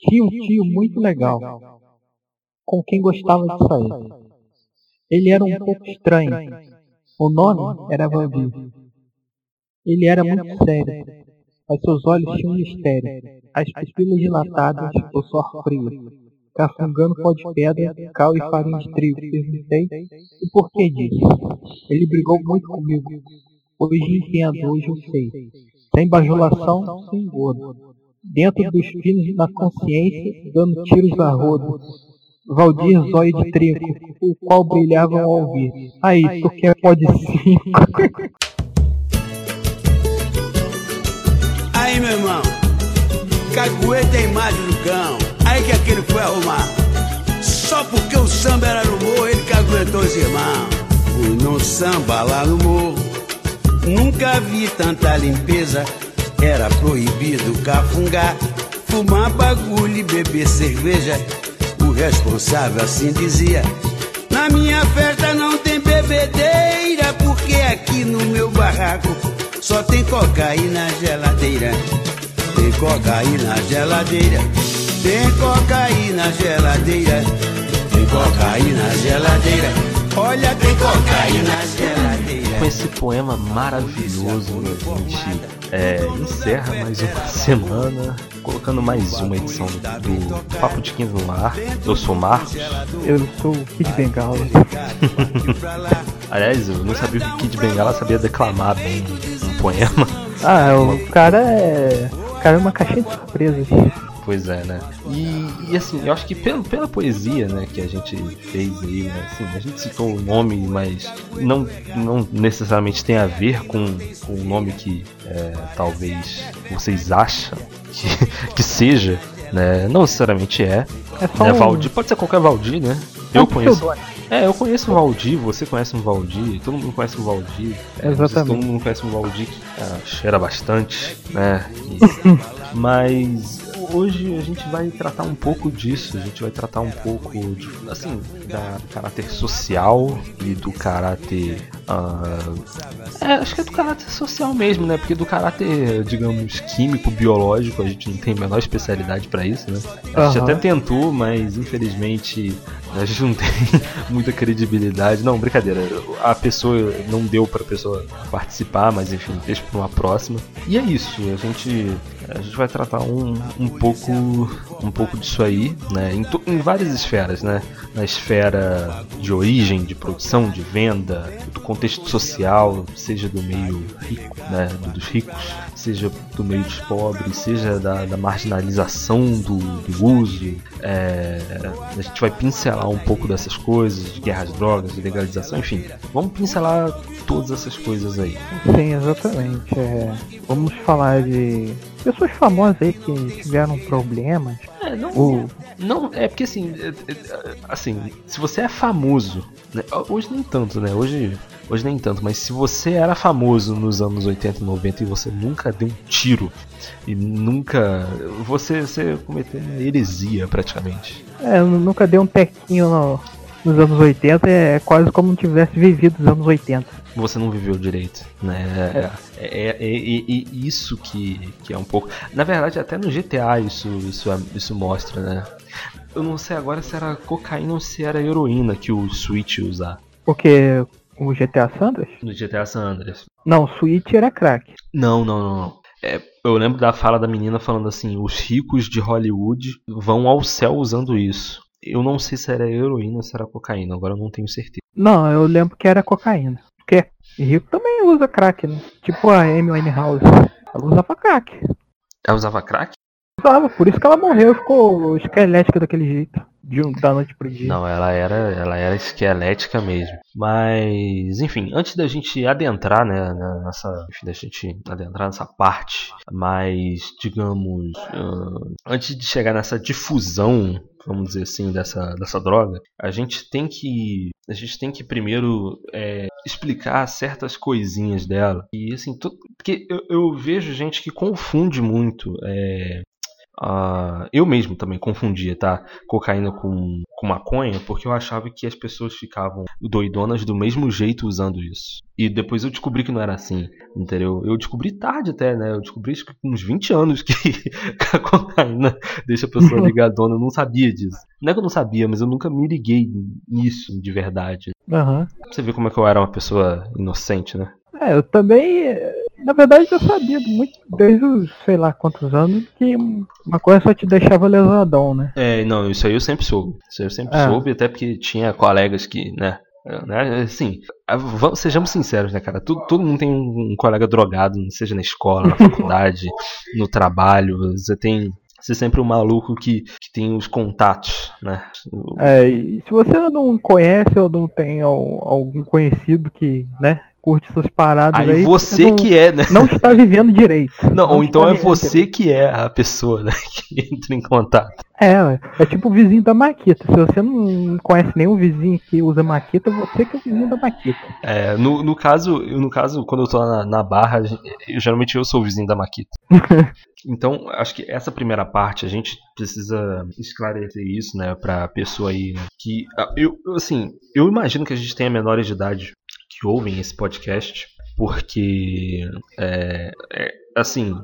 Tinha um tio muito legal, com quem gostava de sair. Ele era um pouco estranho. O nome era Valdir. Ele era muito sério, mas seus olhos tinham mistério. As pupilas dilatadas, o suor frio. Cafungando pó de pedra, cal e farinha de trigo. Perguntei o porquê disso. Ele brigou muito comigo. Hoje entendo, hoje eu sei. Sem bajulação, sem gordo dentro dos pinos na consciência, dando tiros a rodo. Valdir Zóio de Trico, o qual brilhavam ao ouvir. Aí, tu quer pode cinco. Aí, meu irmão, cagueta tem imagem do cão. Aí que aquele foi arrumar. Só porque o samba era no morro, ele caguetou os irmãos. Fui no samba lá no morro, nunca vi tanta limpeza era proibido cafungar, fumar bagulho e beber cerveja. O responsável assim dizia: Na minha festa não tem bebedeira, porque aqui no meu barraco só tem cocaína na geladeira. Tem cocaína na geladeira, tem cocaína na geladeira, tem cocaína na geladeira. Olha, tem cocaína na geladeira. Com esse poema maravilhoso, a gente é, encerra mais uma semana, colocando mais uma edição do, do Papo de Quinto no ar. Eu sou o Marcos. Eu sou o Kid Bengala. Aliás, eu não sabia que o Kid Bengala sabia declamar bem um poema. Ah, o cara é. O cara é uma caixinha de surpresas. Pois é, né? E, e, assim, eu acho que pela, pela poesia né, que a gente fez aí, né, assim, a gente citou o nome, mas não, não necessariamente tem a ver com, com o nome que é, talvez vocês acham que, que seja, né? Não necessariamente é. É né. Valdir, pode ser qualquer Valdir, né? Eu conheço. É, eu conheço o Valdir, você conhece um Valdir, todo mundo conhece um Valdir. É, Exatamente. Todo mundo conhece um Valdir que ah, cheira bastante, né? E... Mas hoje a gente vai tratar um pouco disso, a gente vai tratar um pouco de, assim, da caráter social e do caráter. Uh, é, acho que é do caráter social mesmo, né? Porque do caráter, digamos, químico, biológico, a gente não tem a menor especialidade para isso, né? A gente uhum. até tentou, mas infelizmente a gente não tem muita credibilidade. Não, brincadeira. A pessoa não deu pra pessoa participar, mas enfim, deixa pra uma próxima. E é isso, a gente a gente vai tratar um, um pouco um pouco disso aí, né? Em, em, várias esferas, né? Na esfera de origem, de produção, de venda, do contexto social, seja do meio rico, né? Dos ricos, seja do meio dos pobres, seja da, da marginalização do, do uso. É, a gente vai pincelar um pouco dessas coisas, de guerras drogas, de legalização, enfim. Vamos pincelar todas essas coisas aí. Sim, exatamente. É, vamos falar de pessoas famosas aí que tiveram problemas. É, não, o... não, é porque assim, é, é, assim, se você é famoso, né, hoje nem tanto, né? Hoje, hoje nem tanto, mas se você era famoso nos anos 80 e 90 e você nunca deu um tiro e nunca. Você, você cometeu uma heresia praticamente. É, nunca deu um tequinho no, nos anos 80, é quase como não tivesse vivido os anos 80 você não viveu direito, né? É, é, é, é, isso que, que é um pouco. Na verdade, até no GTA isso, isso, isso mostra, né? Eu não sei agora se era cocaína ou se era heroína que o Switch usar. Porque o GTA Sanders? No GTA Sanders. Não, o Switch era crack. Não, não, não. É, eu lembro da fala da menina falando assim: os ricos de Hollywood vão ao céu usando isso. Eu não sei se era heroína ou se era cocaína, agora eu não tenho certeza. Não, eu lembro que era cocaína. Porque rico também usa crack, né? Tipo a Amy Winehouse. Ela usava crack. Ela usava crack? Usava, por isso que ela morreu, ficou esquelética daquele jeito. De um, da noite pro dia. Não, ela era, ela era esquelética mesmo. Mas, enfim, antes da gente adentrar, né, nessa, enfim, da gente adentrar nessa parte mais, digamos, uh, antes de chegar nessa difusão vamos dizer assim, dessa, dessa droga, a gente tem que a gente tem que primeiro é, explicar certas coisinhas dela. E assim, porque eu, eu, vejo gente que confunde muito é, Uh, eu mesmo também confundia, tá? Cocaína com, com maconha, porque eu achava que as pessoas ficavam doidonas do mesmo jeito usando isso. E depois eu descobri que não era assim, entendeu? Eu descobri tarde até, né? Eu descobri isso com uns 20 anos que a cocaína deixa a pessoa ligadona. Eu não sabia disso. Não é que eu não sabia, mas eu nunca me liguei nisso de verdade. Uhum. Você vê como é que eu era uma pessoa inocente, né? É, eu também na verdade, eu sabia muito, desde os sei lá quantos anos, que uma coisa só te deixava lesadão, né? É, não, isso aí eu sempre soube. Isso aí eu sempre é. soube, até porque tinha colegas que, né, né? Assim, vamos, sejamos sinceros, né, cara? Todo, todo mundo tem um, um, colega drogado, seja na escola, na faculdade, no trabalho. Você tem. Você é sempre um maluco que, que tem os contatos, né? É, e se você não conhece ou não tem algum conhecido que, né, curte essas paradas aí. aí você não, que é, né? Não está vivendo direito. Não, não ou então é você direito. que é a pessoa né, que entra em contato. É, é tipo o vizinho da Maquita. Se você não conhece nenhum vizinho que usa Maquita, você que é o vizinho da Maquita. É, no, no caso, no caso, quando eu tô na, na barra, eu, geralmente eu sou o vizinho da Maquita. então, acho que essa primeira parte a gente precisa esclarecer isso, né, pra pessoa aí, né, que ah, eu, assim, eu imagino que a gente tenha menores de idade que ouvem esse podcast, porque é, é, assim,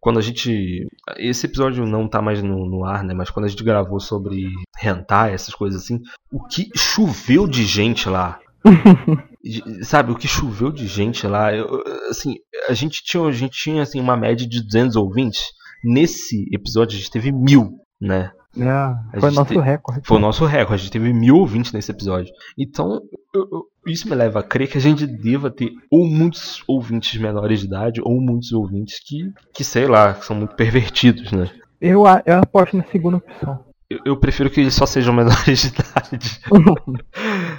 quando a gente. Esse episódio não tá mais no, no, ar, né? Mas quando a gente gravou sobre rentar, essas coisas assim, o que choveu de gente lá. Sabe, o que choveu de gente lá. Eu, assim, a gente tinha, a gente tinha assim, uma média de 200 ouvintes. Nesse episódio a gente teve mil, né? É, foi nosso te... recorde. Foi o nosso recorde. A gente teve mil ouvintes nesse episódio. Então, eu, eu, isso me leva a crer que a gente deva ter ou muitos ouvintes menores de idade, ou muitos ouvintes que, que sei lá, que são muito pervertidos, né? Eu, eu aposto na segunda opção. Eu, eu, prefiro que eles só sejam menores de idade.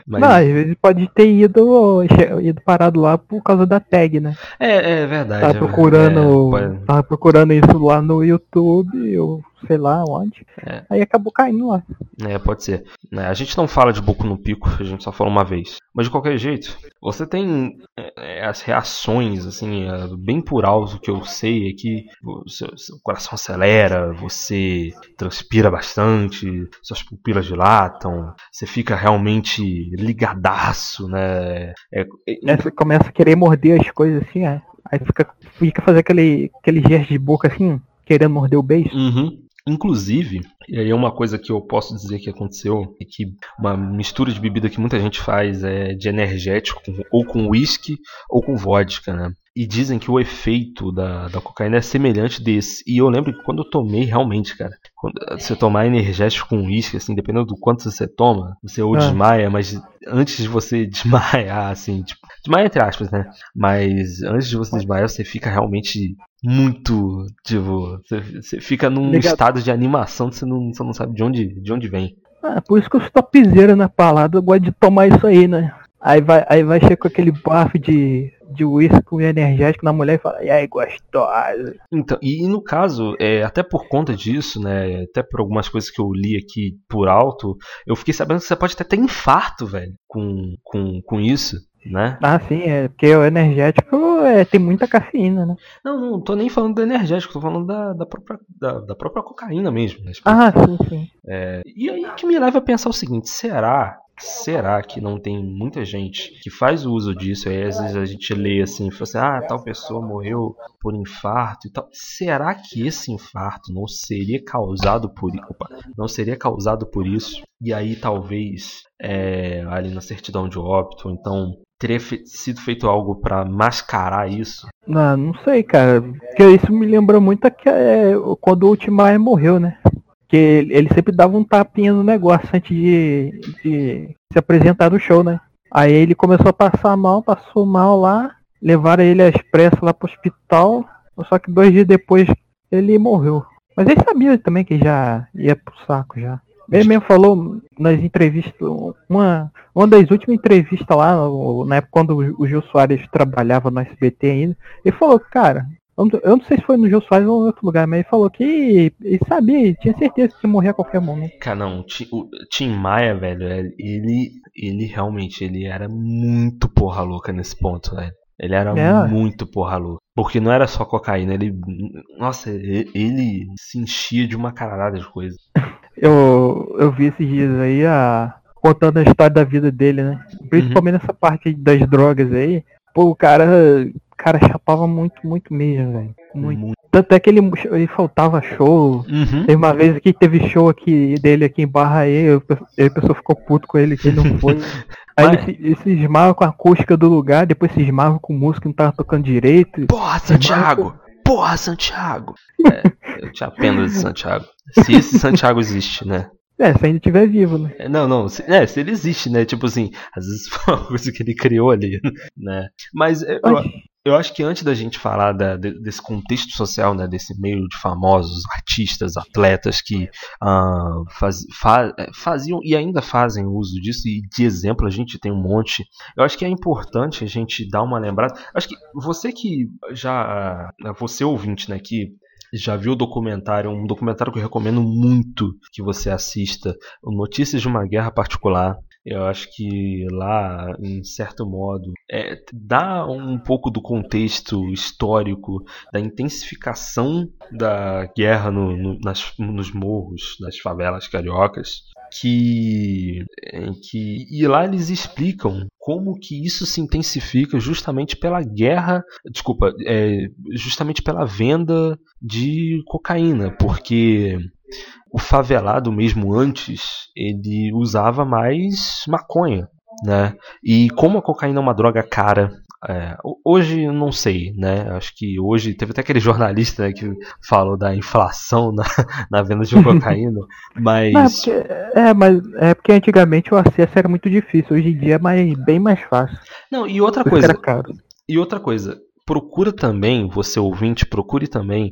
Mas... Não, às vezes pode ter ido, ido parado lá por causa da tag, né? É, é verdade. Tava procurando, é, pode... tava procurando isso lá no YouTube, ou sei lá onde. É. Aí acabou caindo lá. É, pode ser. É, a gente não fala de Boku no Pico, a gente só fala uma vez. Mas de qualquer jeito, você tem é, as reações, assim, é, bem por alto que eu sei é que o seu, seu, coração acelera, você transpira bastante, suas pupilas dilatam, você fica realmente ligadaço, né? É, é, você começa a querer morder as coisas assim, é. Aí fica, fica fazer aquele, aquele gesto de boca assim, querendo morder o beijo. Uhum. Inclusive, e aí é uma coisa que eu posso dizer que aconteceu, é que uma mistura de bebida que muita gente faz é de energético, ou com uísque, ou com vodka, né? E dizem que o efeito da, da cocaína é semelhante desse. E eu lembro que quando eu tomei, realmente, cara, quando você tomar energético com uísque, assim, dependendo do quanto você toma, você ou ah. desmaia, mas antes de você desmaiar, assim, tipo, desmaia entre aspas, né? Mas antes de você desmaiar, você fica realmente muito, tipo, você, você fica num Ligado. estado de animação que você não, você não sabe de onde, de onde vem. Ah, por isso que os topzeiros na palada gostam de tomar isso aí, né? Aí vai, aí vai chegar com aquele bafo de, de uísque energético na mulher e fala, e aí, gostosa. Então, e, e, no caso, é, até por conta disso, né, até por algumas coisas que eu li aqui por alto, eu fiquei sabendo que você pode até ter infarto, velho, com, com, com isso né? Ah, sim, é porque o energético é, tem muita cafeína, né? Não, não tô nem falando do energético, tô falando da, da, própria, da, da própria cocaína mesmo. Né? Ah, sim, sim. É, e aí que me leva a pensar o seguinte: será Será que não tem muita gente que faz uso disso? Aí às vezes a gente lê assim, fala assim, ah, tal pessoa morreu por infarto e tal. Será que esse infarto não seria causado por, opa, não seria causado por isso? E aí talvez é, ali na certidão de óbito, então teria fe sido feito algo para mascarar isso? Não, não sei, cara. Porque isso me lembra muito que é, quando o Ultimar morreu, né? Que ele sempre dava um tapinha no negócio antes de, de se apresentar no show, né? Aí ele começou a passar mal, passou mal lá, levaram ele às pressas lá pro hospital, só que dois dias depois ele morreu. Mas ele sabia também que já ia pro saco já. Ele mesmo falou nas entrevistas, uma, uma das últimas entrevistas lá, na época quando o Gil Soares trabalhava no SBT ainda, ele falou, cara, eu não sei se foi no Jô Soares ou em outro lugar, mas ele falou que ele sabia, tinha certeza que ia morrer a qualquer momento. Cara, não, o Tim Maia, velho, é, ele, ele realmente ele era muito porra louca nesse ponto, velho. Ele era é. muito porra louca. Porque não era só cocaína, ele. Nossa, ele se enchia de uma caralhada de coisa. Eu, eu vi esses dias aí a. contando a história da vida dele, né? Principalmente uhum. nessa parte das drogas aí. Pô, o cara. Cara chapava muito, muito mesmo, velho. Muito. muito. Tanto é que ele, ele faltava show. Uhum. Teve uma vez que teve show aqui dele aqui em Barra aí, a pessoa ficou puto com ele que ele não foi. Aí Mas... ele, se, ele cismava com a acústica do lugar, depois cismava com música que não tava tocando direito. Porra, Santiago! Com... Porra, Santiago! É, eu tinha pena de Santiago. Se esse Santiago existe, né? É, se ainda estiver vivo, né? É, não, não. Se, é, se ele existe, né? Tipo assim, às vezes foi uma coisa que ele criou ali, né? Mas eu, eu acho que antes da gente falar da, desse contexto social, né, desse meio de famosos artistas, atletas que uh, faz, fa, é, faziam e ainda fazem uso disso, e de exemplo a gente tem um monte, eu acho que é importante a gente dar uma lembrada. Acho que você que já. Uh, você ouvinte, né, que já viu o documentário, um documentário que eu recomendo muito que você assista, Notícias de uma Guerra Particular. Eu acho que lá, em certo modo, é, dá um pouco do contexto histórico da intensificação da guerra no, no, nas, nos morros, nas favelas cariocas, que, que e lá eles explicam como que isso se intensifica justamente pela guerra, desculpa, é, justamente pela venda de cocaína, porque o favelado mesmo antes ele usava mais maconha, né? E como a cocaína é uma droga cara, é, hoje não sei, né? Acho que hoje teve até aquele jornalista né, que falou da inflação na, na venda de cocaína, mas é, porque, é, mas é porque antigamente o acesso era muito difícil, hoje em dia é mais, bem mais fácil. Não, e outra coisa. E outra coisa, procura também, você ouvinte, procure também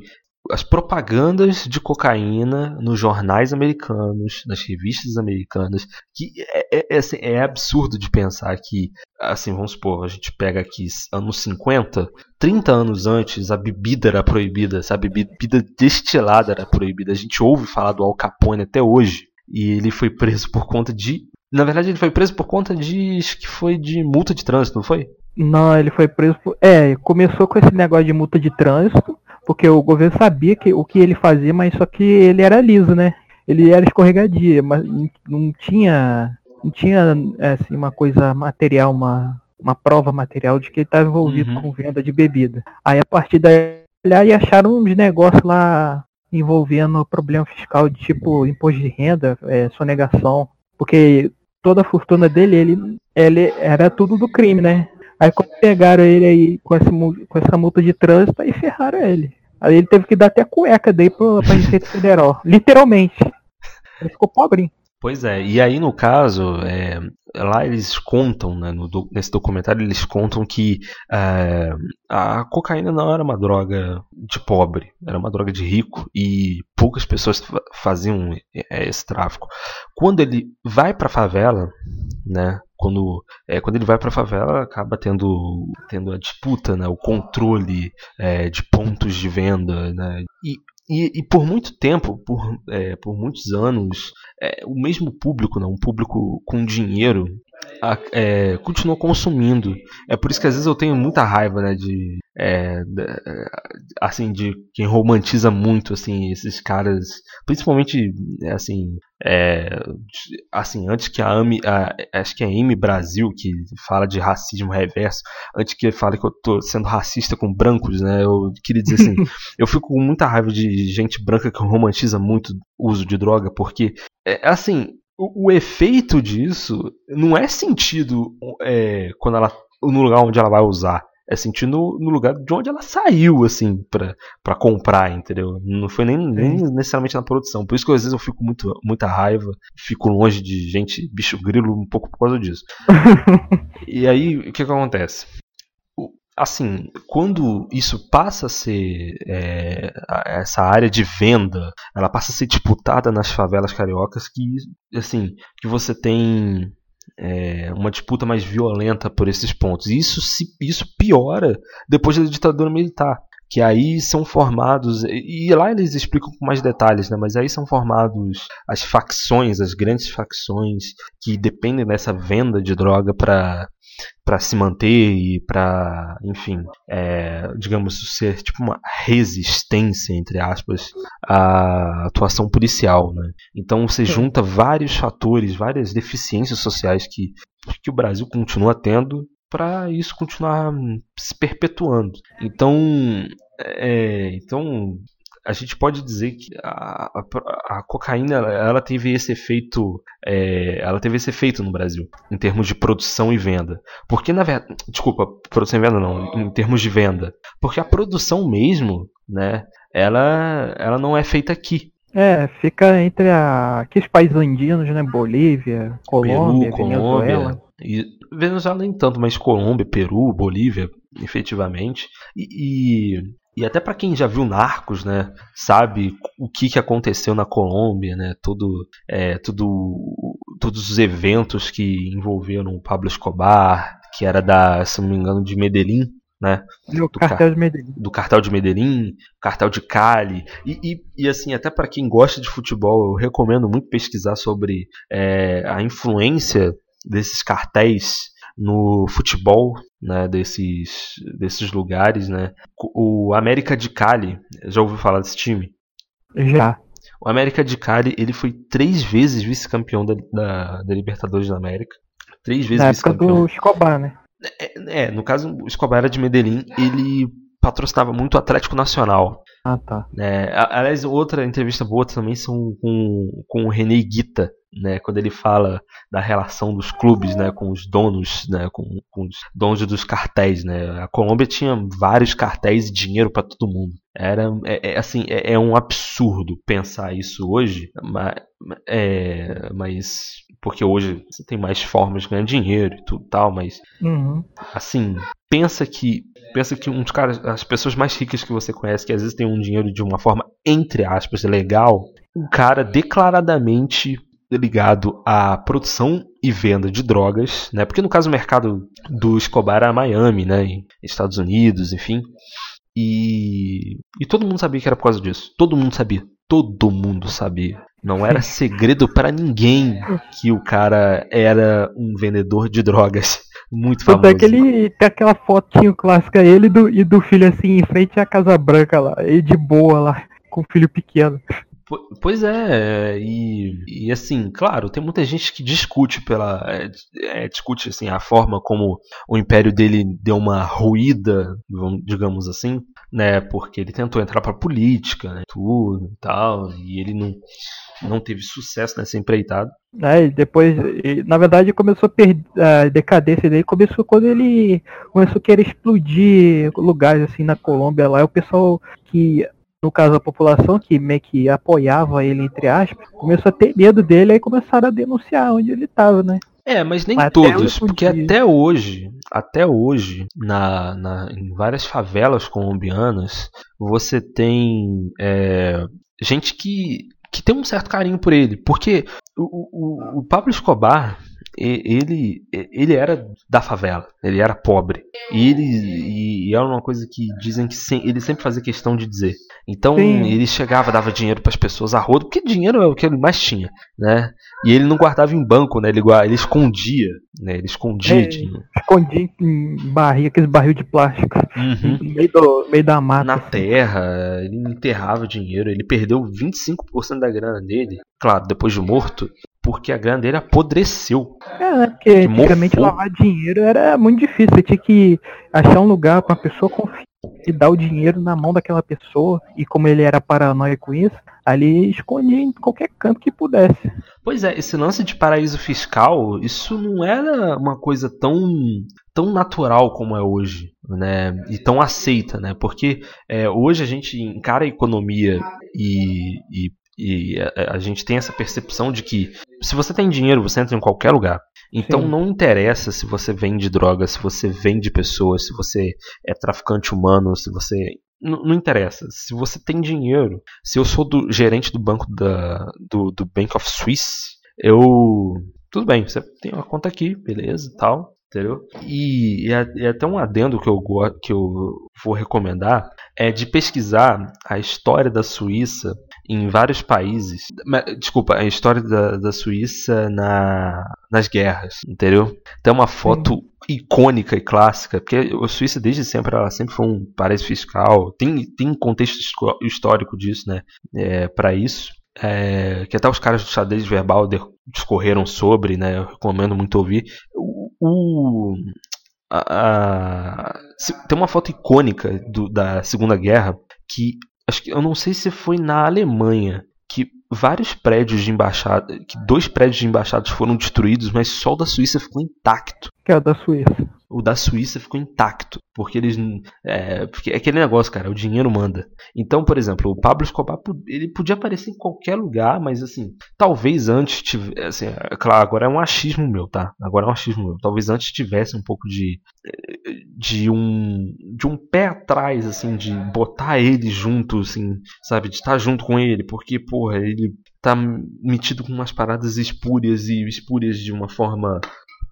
as propagandas de cocaína nos jornais americanos, nas revistas americanas, que é, é, é, assim, é, absurdo de pensar que, assim, vamos supor, a gente pega aqui anos 50, 30 anos antes a bebida era proibida, sabe? Bebida destilada era proibida. A gente ouve falar do Al Capone até hoje. E ele foi preso por conta de. Na verdade, ele foi preso por conta de. Acho que foi de multa de trânsito, não foi? Não, ele foi preso por. É, começou com esse negócio de multa de trânsito porque o governo sabia que, o que ele fazia, mas só que ele era liso, né? Ele era escorregadia, mas não tinha, não tinha assim, uma coisa material, uma, uma prova material de que ele estava envolvido uhum. com venda de bebida. Aí a partir daí e acharam uns negócios lá envolvendo problema fiscal de tipo imposto de renda, é, sonegação, porque toda a fortuna dele, ele, ele era tudo do crime, né? Aí quando pegaram ele aí com, esse, com essa multa de trânsito, aí ferraram ele. Aí ele teve que dar até cueca daí pra, pra Receita Federal. Literalmente. Ele ficou pobrinho. Pois é, e aí no caso, é, lá eles contam, né, no, nesse documentário, eles contam que é, a cocaína não era uma droga de pobre, era uma droga de rico e poucas pessoas faziam é, esse tráfico. Quando ele vai para a favela, né, quando, é, quando ele vai para a favela, acaba tendo, tendo a disputa, né, o controle é, de pontos de venda. Né, e e, e, por muito tempo, por, é, por muitos anos, é, o mesmo público, né, um público com dinheiro, a, é, continuou consumindo. É por isso que às vezes eu tenho muita raiva né, de, é, de, assim, de quem romantiza muito assim, esses caras, principalmente assim, é, assim, antes que a AMI, a, acho que é a Amy Brasil que fala de racismo reverso, antes que fale que eu tô sendo racista com brancos, né? Eu queria dizer assim, eu fico com muita raiva de gente branca que romantiza muito o uso de droga, porque é assim, o, o efeito disso não é sentido é, quando ela no lugar onde ela vai usar é sentir no, no, lugar de onde ela saiu, assim, pra, pra comprar, entendeu? Não foi nem, nem necessariamente na produção. Por isso que às vezes eu fico muito, muita raiva, fico longe de gente, bicho grilo, um pouco por causa disso. e aí, o que, que acontece? Assim, quando isso passa a ser é, essa área de venda, ela passa a ser disputada nas favelas cariocas, que assim, que você tem é, uma disputa mais violenta por esses pontos. E isso, se, isso piora depois da ditadura militar. que aí são formados e lá eles explicam com mais detalhes, né? Mas aí são formados as facções, as grandes facções que dependem dessa venda de droga para para se manter e para, enfim, é, digamos ser tipo uma resistência entre aspas à atuação policial, né? Então você junta vários fatores, várias deficiências sociais que que o Brasil continua tendo para isso continuar se perpetuando. Então, é, então a gente pode dizer que a, a, a cocaína ela, teve esse efeito é, ela teve esse efeito no Brasil em termos de produção e venda porque na verdade desculpa produção e venda não em termos de venda porque a produção mesmo né ela ela não é feita aqui é, fica entre a... aqueles países andinos, né? Bolívia, Colômbia, Peru, Venezuela. E Venezuela nem tanto, mas Colômbia, Peru, Bolívia, efetivamente. E, e, e até para quem já viu Narcos, né, sabe o que, que aconteceu na Colômbia, né? Tudo, é, tudo, todos os eventos que envolveram o Pablo Escobar, que era da, se não me engano, de Medellín, né? Do, do cartel de Medellín. Do cartel de Medellín, cartel de Cali. E, e, e assim, até para quem gosta de futebol, eu recomendo muito pesquisar sobre é, a influência desses cartéis no futebol né, desses, desses lugares. Né? O América de Cali, já ouviu falar desse time? Já. O América de Cali ele foi três vezes vice-campeão da, da, da, Libertadores da América. Três vezes vice-campeão. do Escobar, né? É, é, no caso, o Escobar era de Medellín, ele patrocinava muito o Atlético Nacional. Ah, tá. É, aliás, outra entrevista boa também são com, com o René Guita, né, quando ele fala da relação dos clubes né, com os donos, né, com, com os donos dos cartéis. Né. A Colômbia tinha vários cartéis e dinheiro para todo mundo. Era é, é assim é, é, um absurdo pensar isso hoje, mas, é, mas porque hoje você tem mais formas de ganhar dinheiro e tudo tal, mas uhum. assim pensa que pensa que dos caras, as pessoas mais ricas que você conhece, que às vezes tem um dinheiro de uma forma entre aspas legal, um cara declaradamente ligado à produção e venda de drogas, né? Porque no caso o mercado do Escobar era Miami, né? Em Estados Unidos, enfim. E, e todo mundo sabia que era por causa disso. Todo mundo sabia. Todo mundo sabia. Não era segredo para ninguém que o cara era um vendedor de drogas muito famoso. Tanto é que ele tem aquela fotinho clássica ele do, e do filho assim em frente à Casa Branca lá, e de boa lá, com o filho pequeno. Pois é, e, e, assim, claro, tem muita gente que discute pela. É, é, discute assim, a forma como o império dele deu uma ruída, digamos assim, né? Porque ele tentou entrar pra política, né, tudo e tal, e ele não, não teve sucesso nessa empreitada. É, e depois, e, na verdade, começou a perder a decadência dele, começou quando ele começou a querer explodir lugares assim na Colômbia lá, o pessoal que no caso a população que meio que apoiava ele, entre aspas, começou a ter medo dele e começaram a denunciar onde ele estava, né? É, mas nem mas todos, porque até hoje, até hoje, na, na, em várias favelas colombianas, você tem é, gente que, que tem um certo carinho por ele, porque o, o, o Pablo Escobar, ele, ele era da favela, ele era pobre. E ele e era uma coisa que dizem que ele sempre fazia questão de dizer. Então Sim. ele chegava, dava dinheiro para as pessoas a rodo, porque dinheiro é o que ele mais tinha, né? E ele não guardava em banco, né? Ele, ele escondia, né? Ele escondia é, dinheiro. Escondia em barril, aqueles barril de plástico. Uhum. No meio, do, meio da mata. Na assim. terra, ele enterrava dinheiro. Ele perdeu 25% da grana dele, claro, depois de morto, porque a grana dele apodreceu. É, né? Porque antigamente lavar dinheiro era muito difícil. Você tinha que achar um lugar para uma pessoa confiar e dar o dinheiro na mão daquela pessoa. E como ele era paranoico com isso, ali escondia em qualquer canto que pudesse. Pois é, esse lance de paraíso fiscal, isso não era uma coisa tão tão natural como é hoje, né? E tão aceita, né? Porque é, hoje a gente encara a economia e, e e a, a, gente tem essa percepção de que se você tem dinheiro, você entra em qualquer lugar. Então Sim. não interessa se você vende drogas, se você vende pessoas, se você é traficante humano, se você. N não interessa. Se você tem dinheiro. Se eu sou do gerente do banco da, do, do Bank of Swiss, eu. Tudo bem, você tem uma conta aqui, beleza tal. Entendeu? E, e, e, até um adendo que eu, que eu vou recomendar é de pesquisar a história da Suíça em vários países. Desculpa, a história da, da Suíça na, nas guerras, entendeu? Tem uma foto Sim. icônica e clássica, porque a Suíça desde sempre ela sempre foi um paraíso fiscal. Tem, tem contexto histórico disso, né? É, para isso. É, que até os caras do xadrez verbal discorreram sobre, né? Eu recomendo muito ouvir. O, o a, a, tem uma foto icônica do, da Segunda Guerra que acho que eu não sei se foi na Alemanha que vários prédios de embaixada, que dois prédios de embaixadas foram destruídos, mas só o da Suíça ficou intacto. Que é o da Suíça o da Suíça ficou intacto, porque eles é, porque é aquele negócio, cara, o dinheiro manda. Então, por exemplo, o Pablo Escobar ele podia aparecer em qualquer lugar, mas assim, talvez antes tivesse, assim, é claro, agora é um achismo meu, tá? Agora é um achismo meu. Talvez antes tivesse um pouco de de um de um pé atrás assim, de botar ele junto, assim, sabe, de estar junto com ele, porque porra, ele tá metido com umas paradas espúrias e espúrias de uma forma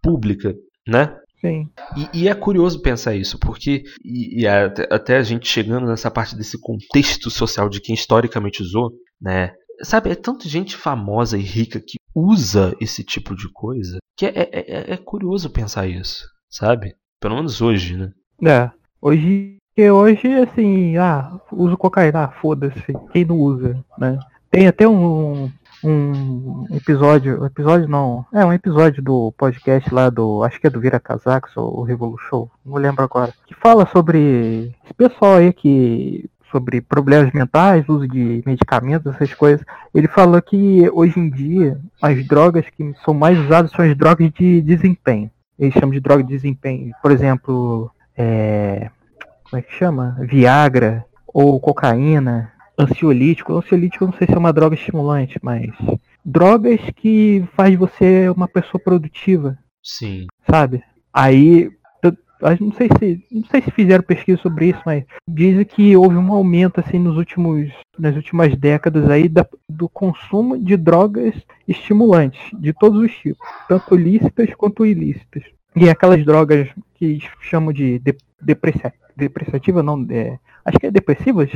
pública, né? Sim. E, e, é curioso pensar isso, porque e, e até, até, a gente chegando nessa parte desse contexto social de quem historicamente usou, né? Sabe, é tanta gente famosa e rica que usa esse tipo de coisa que é, é, é, é curioso pensar isso, sabe? Pelo menos hoje, né? É. Hoje, hoje assim, ah, uso cocaína, ah, foda-se, quem não usa, né? Tem até um, um episódio, episódio não, é um episódio do podcast lá do, acho que é do Vira Casacos ou Revolution, não lembro agora, que fala sobre esse pessoal aí que sobre problemas mentais, uso de medicamentos, essas coisas. Ele falou que hoje em dia as drogas que são mais usadas são as drogas de desempenho. Eles chamam de droga de desempenho. Por exemplo, é, como é que chama? Viagra ou cocaína ansiolítico. Ansiolítico eu não sei se é uma droga estimulante, mas drogas que faz você uma pessoa produtiva. Sim. Sabe? Aí não sei se não sei se fizeram pesquisa sobre isso, mas dizem que houve um aumento assim nos últimos nas últimas décadas aí da, do consumo de drogas estimulantes de todos os tipos, tanto lícitas quanto ilícitas. E aquelas drogas que chamam de, de depreciativa, não, é, acho que é depressivas,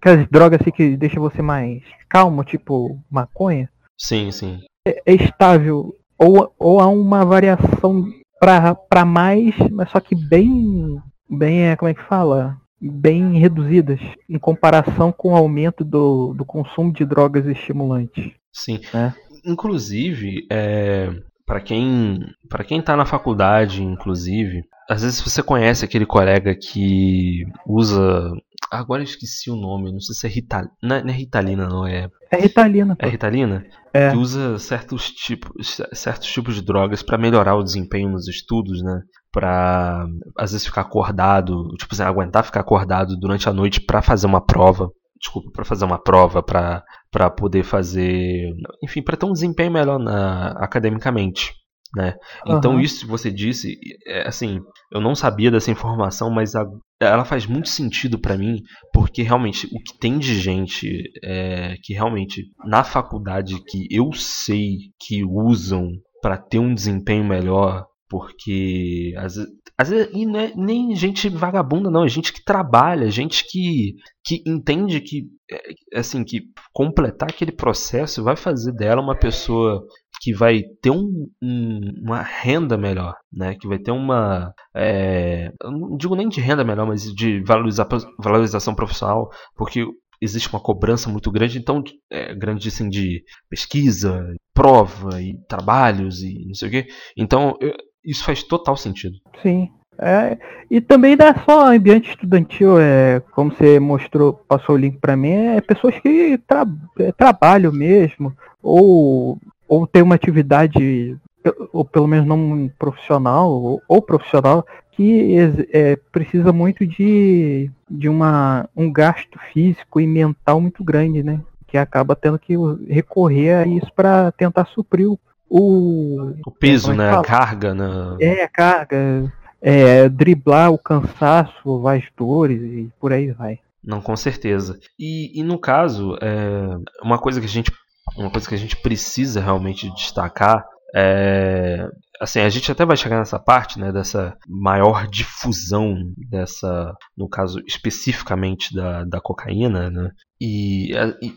aquelas drogas assim que deixa você mais calmo, tipo maconha. Sim, sim. É, é estável. Ou, ou há uma variação para mais, mas só que bem. Bem, é, como é que fala? Bem reduzidas em comparação com o aumento do, do consumo de drogas estimulantes. Sim. Né? Inclusive, é, para quem para quem está na faculdade, inclusive, às vezes você conhece aquele colega que usa Agora eu esqueci o nome, não sei se é Ritalina. Não, é Ritalina, não é. É Ritalina. Pô. É Ritalina? É. Que usa certos tipos, certos tipos de drogas para melhorar o desempenho nos estudos, né? Pra às vezes ficar acordado, tipo assim, aguentar ficar acordado durante a noite para fazer uma prova. Desculpa, para fazer uma prova, para poder fazer. Enfim, para ter um desempenho melhor na, academicamente. Né? Uhum. Então isso que você disse, é, assim, eu não sabia dessa informação, mas a, ela faz muito sentido para mim, porque realmente o que tem de gente é, que realmente na faculdade que eu sei que usam para ter um desempenho melhor, porque às, às vezes e não é nem gente vagabunda não, é gente que trabalha, gente que, que entende que é, assim que completar aquele processo vai fazer dela uma pessoa que vai ter um, um, uma renda melhor, né? Que vai ter uma, é, não digo nem de renda melhor, mas de valoriza, valorização profissional, porque existe uma cobrança muito grande, então é, grande assim de pesquisa, prova e trabalhos e não sei o que. Então eu, isso faz total sentido. Sim. É, e também não é só ambiente estudantil, é, como você mostrou, passou o link para mim, é pessoas que tra é, trabalham mesmo, ou ou ter uma atividade, ou pelo menos não profissional, ou, ou profissional, que é, precisa muito de, de uma, um gasto físico e mental muito grande, né? Que acaba tendo que recorrer a isso para tentar suprir o, o, o peso, é né? A carga, né? É, a carga. É, driblar o cansaço, as dores e por aí vai. Não, com certeza. E, e no caso, é, uma coisa que a gente uma coisa que a gente precisa realmente destacar é, assim, a gente até vai chegar nessa parte, né, dessa maior difusão dessa, no caso especificamente da, da cocaína, né? E,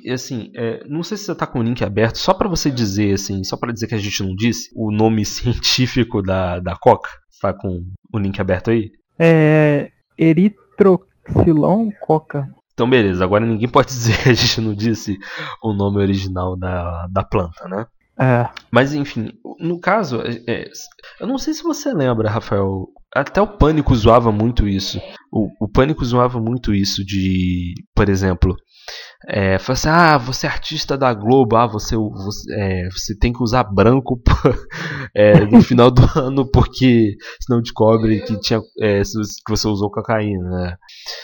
e assim, é, não sei se você tá com o link aberto, só para você dizer assim, só para dizer que a gente não disse o nome científico da, da coca. Tá com o link aberto aí? É eritroxilon coca. Então beleza, agora ninguém pode dizer que a gente não disse o nome original da, da planta, né? É. Mas enfim, no caso, é, é, eu não sei se você lembra, Rafael. Até o Pânico zoava muito isso. O, o Pânico zoava muito isso de, por exemplo, é, assim, ah, você é artista da Globo, ah, você, você, é, você tem que usar branco é, no final do ano porque senão descobre que, tinha, é, que você usou cocaína.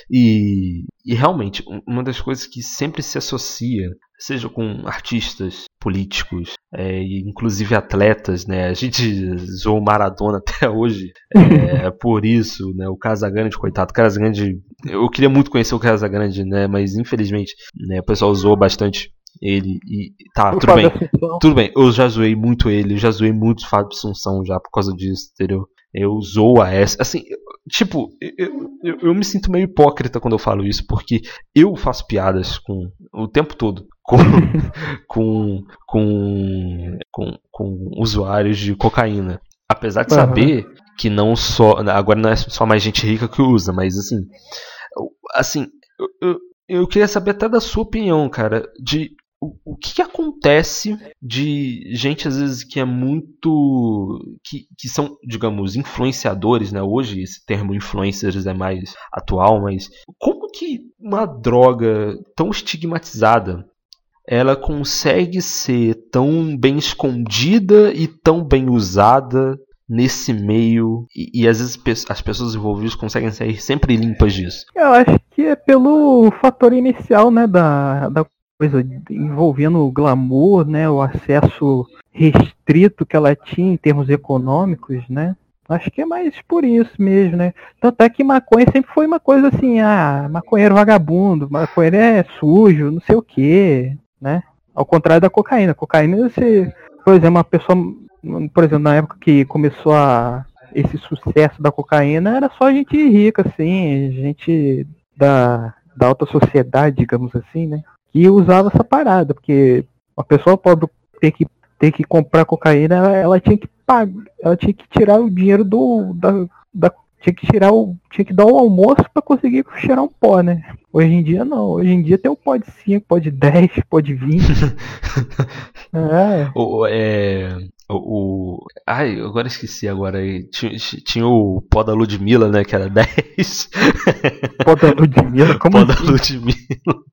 E, e realmente, uma das coisas que sempre se associa seja com artistas, políticos, é, inclusive atletas, né? A gente zoou Maradona até hoje é, por isso, né? O Casagrande, coitado, o Casagrande, eu queria muito conhecer o Casagrande, né? Mas infelizmente, né, o pessoal zoou bastante ele e tá, tudo bem. Tudo bem, eu já zoei muito ele, já zoei muito o Fábio Assunção já por causa disso, entendeu? Eu zoo a essa. Assim, tipo, eu, eu, eu, me sinto meio hipócrita quando eu falo isso, porque eu faço piadas com o tempo todo com, com, com, com, com usuários de cocaína. Apesar de saber que não só. Agora não é só mais gente rica que usa, mas assim. Assim, eu, eu queria saber até da sua opinião, cara, de o, que, que, acontece de gente às vezes que é muito que, que são digamos influenciadores né hoje esse termo influencers é mais atual mas como que uma droga tão estigmatizada ela consegue ser tão bem escondida e tão bem usada nesse meio e, e às vezes as pessoas envolvidas conseguem sair sempre limpas disso? Eu acho que é pelo fator inicial, né, da, da coisa envolvendo o glamour, né, o acesso restrito que ela tinha em termos econômicos, né? Acho que é mais por isso mesmo, né? Tanto é que maconha sempre foi uma coisa assim, ah, maconheiro vagabundo, maconheiro é sujo, não sei o quê, né? Ao contrário da cocaína. cocaína, você, por exemplo, uma pessoa, por exemplo, na época que começou a esse sucesso da cocaína, era só gente rica, assim, gente da, da alta sociedade, digamos assim, né? Que usava essa parada, porque uma pessoa pobre ter que, ter que comprar cocaína, ela, ela tinha que pagar, ela tinha que tirar o dinheiro do, da, da tinha que tirar o. Tinha que dar o almoço para conseguir cheirar um pó, né? Hoje em dia não. Hoje em dia tem o pó de 5, pó de 10, pó de 20. é. O, é. O, o, Ai, agora esqueci agora. Tinha, tinha o pó da Ludmilla, né? Que era 10. Pó da Ludmilla? Como pó assim? da Ludmilla.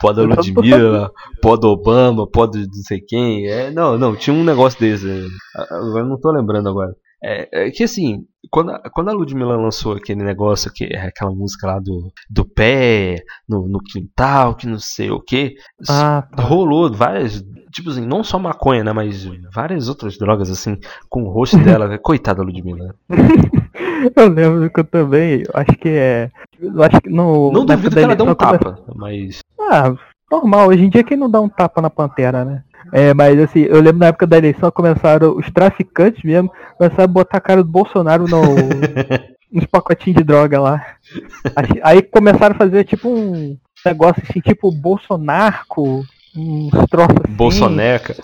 Pó da Ludmilla, pó do Obama, pó de não sei quem. É, não, não, tinha um negócio desse. Agora não tô lembrando agora. É, é, que assim, quando a, quando a Ludmilla lançou aquele negócio, que é aquela música lá do, do pé, no, no quintal, que não sei o que, ah, tá. rolou várias, tipo assim, não só maconha, né, mas várias outras drogas, assim, com o rosto dela. Coitada da Ludmilla. eu lembro que eu também, acho que é. Eu acho que no, não duvido que ela dê um tapa, mas. Ah, normal, hoje em dia quem não dá um tapa na pantera, né? É, mas assim, eu lembro na época da eleição começaram os traficantes mesmo, começaram a botar a cara do Bolsonaro no, nos pacotinhos de droga lá. Aí começaram a fazer tipo um negócio assim, tipo Bolsonarco, uns troços assim. Bolsoneca.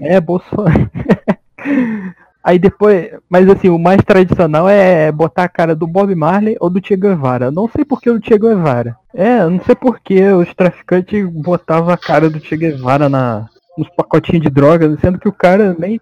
É, Bolsonaro. Aí depois, mas assim, o mais tradicional é botar a cara do Bob Marley ou do Che Guevara. Não sei por que o Che Guevara. É, não sei por que os traficantes botavam a cara do Che Guevara na, uns pacotinhos de drogas, sendo que o cara nem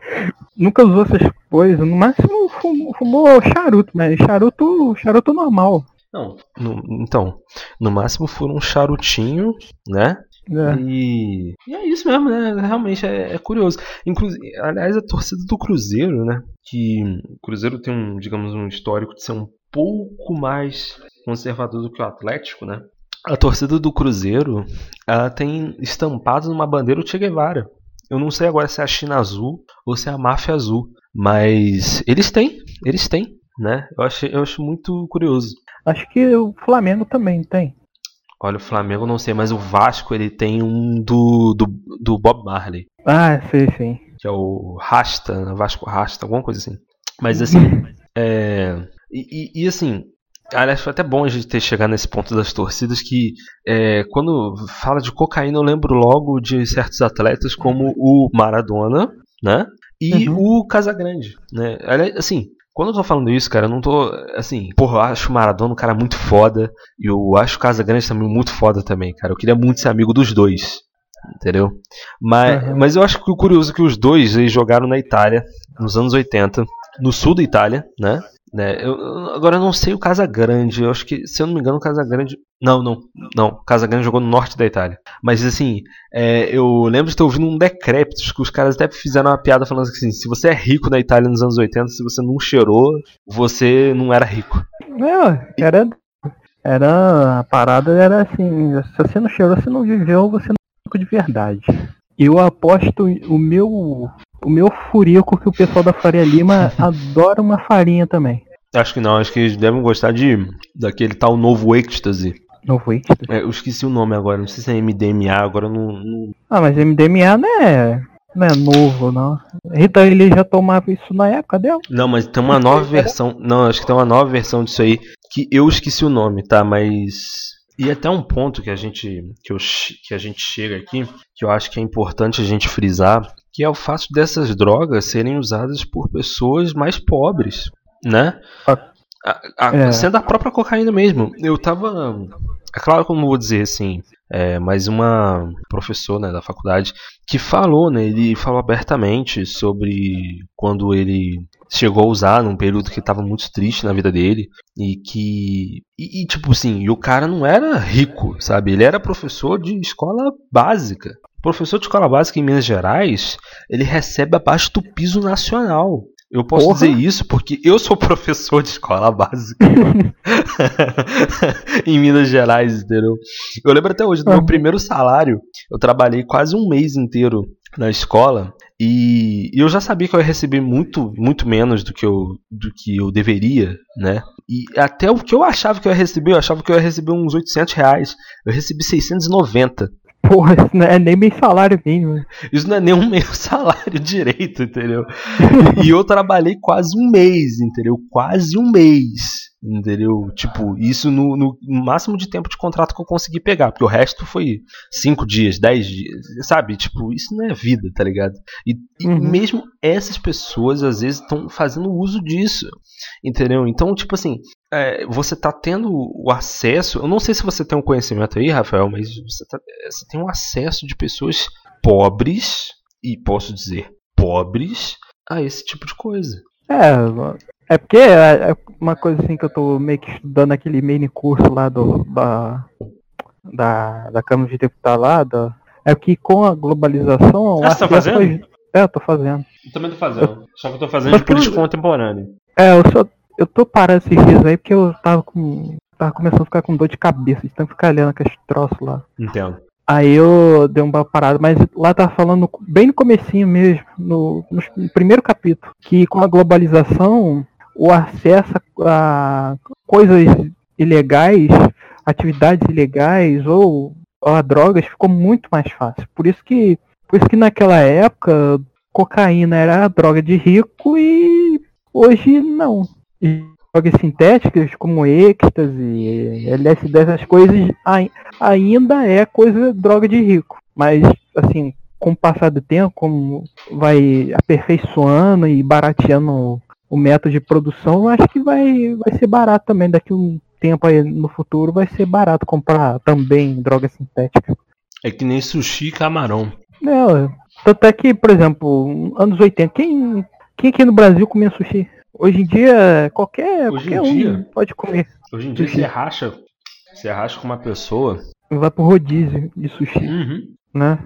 nunca usou essas coisas. No máximo fumou, fumou charuto, mas charuto, charuto normal. Não, no, então, no máximo foram um charutinho, né? É. E, e, é isso mesmo, né? Realmente é, é, curioso. Inclusive, aliás, a torcida do Cruzeiro, né? Que o Cruzeiro tem um, digamos, um histórico de ser um pouco mais conservador do que o Atlético, né? A torcida do Cruzeiro ela tem estampado numa bandeira o Che Guevara. Eu não sei agora se é a China Azul ou se é a Máfia Azul, mas eles têm, eles têm, né? Eu acho, eu acho muito curioso. Acho que o Flamengo também tem. Olha, o Flamengo não sei, mas o Vasco ele tem um do, do, do Bob Marley. Ah, sim, sim. Que é o Rasta, né? Vasco Rasta, alguma coisa assim. Mas assim, é, e, e, e, assim, aliás, foi até bom a gente ter chegado nesse ponto das torcidas que é, quando fala de cocaína eu lembro logo de certos atletas como o Maradona, né? E uhum. o Casagrande, né? Assim, quando eu tô falando isso, cara, eu não tô. Assim, porra, eu acho o Maradona um cara muito foda. E eu acho o Casagrande também muito foda também, cara. Eu queria muito ser amigo dos dois. Entendeu? Mas, uhum. mas eu acho que o curioso é que os dois eles jogaram na Itália, nos anos 80, no sul da Itália, né? Né? Eu, agora eu não sei o Casa Grande. Eu acho que, se eu não me engano, o Casa Grande. Não, não, não. Casa Grande jogou no norte da Itália. Mas assim, é, eu lembro de ter ouvido um decrépito que os caras até fizeram uma piada falando assim: se você é rico na Itália nos anos 80, se você não cheirou, você não era rico. Não, era. Era. A parada era assim: se você não cheirou, você não viveu, você não é rico de verdade. Eu aposto o meu o meu furico que o pessoal da Faria Lima adora uma farinha também. Acho que não, acho que eles devem gostar de daquele tal novo êxtase. Novo êxtase? É, eu esqueci o nome agora, não sei se é MDMA, agora não. não... Ah, mas MDMA não é. Não é novo, não. Rita ele já tomava isso na época dela? Não, mas tem uma nova versão. Não, acho que tem uma nova versão disso aí. Que eu esqueci o nome, tá? Mas. E até um ponto que a gente que, eu, que a gente chega aqui, que eu acho que é importante a gente frisar, que é o fato dessas drogas serem usadas por pessoas mais pobres, né? A, a, é. Sendo a própria cocaína mesmo. Eu tava. É claro que eu não vou dizer assim, é, mas uma professora né, da faculdade que falou, né, ele falou abertamente sobre quando ele chegou a usar num período que estava muito triste na vida dele e que e, e, tipo assim, e o cara não era rico, sabe? Ele era professor de escola básica professor de escola básica em Minas Gerais, ele recebe abaixo do piso nacional. Eu posso Porra. dizer isso porque eu sou professor de escola básica em Minas Gerais, entendeu? Eu lembro até hoje do meu primeiro salário. Eu trabalhei quase um mês inteiro na escola e eu já sabia que eu ia receber muito, muito menos do que eu, do que eu deveria, né? E até o que eu achava que eu ia receber, eu achava que eu ia receber uns 800 reais. Eu recebi 690. Porra, isso não é nem meio salário mínimo. Isso não é nem um meio salário direito, entendeu? e eu trabalhei quase um mês, entendeu? Quase um mês. Entendeu? Tipo, isso no, no, máximo de tempo de contrato que eu consegui pegar, porque o resto foi 5 dias, 10 dias, sabe? Tipo, isso não é vida, tá ligado? E, e uhum. mesmo essas pessoas às vezes estão fazendo uso disso, entendeu? Então, tipo assim, é, você tá tendo o acesso. Eu não sei se você tem um conhecimento aí, Rafael, mas você, tá, você tem um acesso de pessoas pobres, e posso dizer pobres, a esse tipo de coisa. É, é porque é, é uma coisa assim que eu tô meio que estudando aquele mini curso lá do, da, da, da Câmara de Deputados lá, da, é que com a globalização. Ah, você tá fazendo? Foi, é, eu tô fazendo. Eu também tô fazendo. Eu, só que eu tô fazendo de política contemporânea. É, eu só. Eu tô parando esses dias aí porque eu tava com. Tava começando a ficar com dor de cabeça, de tanto ficar olhando aqueles troços lá. Entendo. Aí eu dei uma parada, mas lá tá falando bem no comecinho mesmo, no, no primeiro capítulo, que com a globalização o acesso a coisas ilegais, atividades ilegais ou a drogas ficou muito mais fácil. Por isso que, por isso que naquela época cocaína era a droga de rico e hoje não. Drogas sintéticas como êxtase, LSD, essas coisas ainda é coisa droga de rico. Mas assim, com o passar do tempo, como vai aperfeiçoando e barateando o método de produção, eu acho que vai, vai ser barato também. Daqui um tempo aí no futuro vai ser barato comprar também droga sintética. É que nem sushi e camarão. É, tanto é que, por exemplo, anos 80, quem, quem aqui no Brasil comia sushi? Hoje em dia, qualquer, Hoje qualquer um dia, pode comer. Hoje em dia sushi. você racha, você racha com uma pessoa. Vai pro rodízio de sushi. Uhum. Né?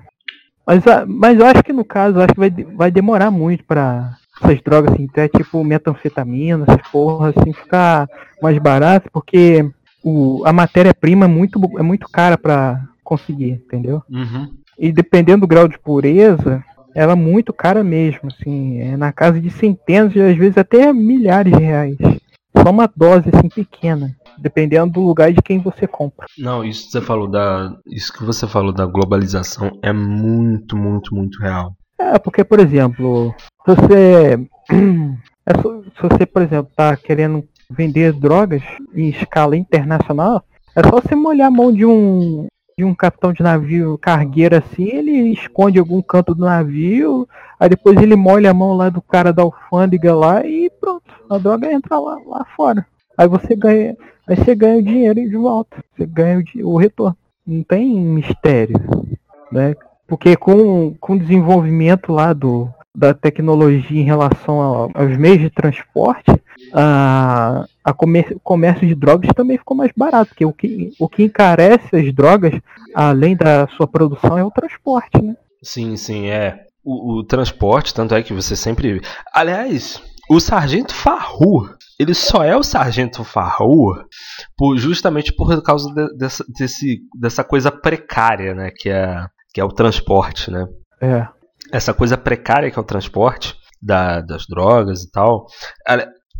Mas, mas eu acho que no caso, acho que vai, vai demorar muito para essas drogas assim, até tipo metanfetamina, essas porras, assim, ficar mais barato, porque o, a matéria-prima é muito, é muito cara para conseguir, entendeu? Uhum. E dependendo do grau de pureza, ela é muito cara mesmo, assim, é na casa de centenas e às vezes até milhares de reais. Só uma dose assim pequena, dependendo do lugar de quem você compra. Não, isso que você falou da, isso que você falou da globalização é muito, muito, muito real. É, porque por exemplo, você É se você, por exemplo, tá querendo vender drogas em escala internacional, é só você molhar a mão de um de um capitão de navio cargueiro assim, ele esconde algum canto do navio, aí depois ele molha a mão lá do cara da alfândega lá e pronto, a droga entra lá, lá fora. Aí você ganha, aí você ganha o dinheiro de volta, você ganha o, o retorno. Não tem mistério, né? Porque com, com o desenvolvimento lá do, da tecnologia em relação aos meios de transporte, a, a comércio, o comércio de drogas também ficou mais barato, porque o que, o que encarece as drogas, além da sua produção, é o transporte, né? Sim, sim, é. O, o transporte, tanto é que você sempre. Aliás, o Sargento Farru, ele só é o Sargento Farru por, justamente por causa de, dessa, desse, dessa coisa precária, né? Que é, que é o transporte, né? É. Essa coisa precária que é o transporte da, das drogas e tal.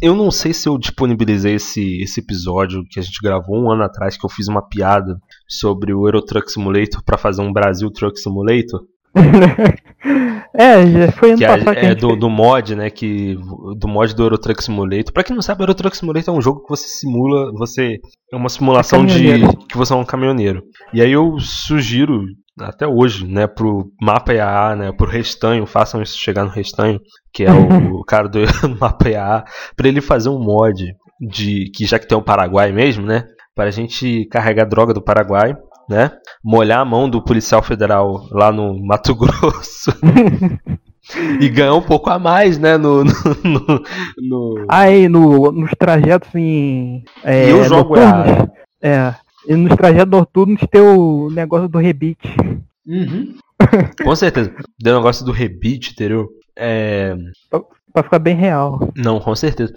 Eu não sei se eu disponibilizei esse, esse episódio que a gente gravou um ano atrás, que eu fiz uma piada sobre o Euro Truck Simulator para fazer um Brasil Truck Simulator. é, foi ano que passado. É, é do, do, mod, né? Que, do mod do Euro Truck Simulator. Pra quem não sabe, o Euro Truck Simulator é um jogo que você simula. Você. É uma simulação é de. que você é um caminhoneiro. E aí eu sugiro até hoje, né, pro mapa IAA, né, pro Restanho, façam isso chegar no Restanho, que é o, o cara do mapa IAA, para ele fazer um mod de que já que tem o Paraguai mesmo, né, para a gente carregar droga do Paraguai, né, molhar a mão do policial federal lá no Mato Grosso. e ganhar um pouco a mais, né? No, no, no, no... Aí, no, nos trajetos em. É, e eu jogo noturnos, É. E nos trajetos noturnos tem o negócio do rebite. Uhum. Com certeza. Deu negócio do rebite, entendeu? É... Pra ficar bem real. Não, com certeza.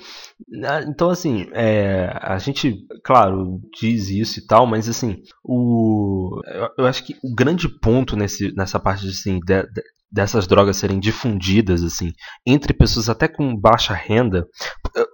Ah, então, assim, é, a gente, claro, diz isso e tal, mas assim, o, eu, acho que o grande ponto nesse, nessa parte assim, de, de, dessas drogas serem difundidas assim entre pessoas até com baixa renda,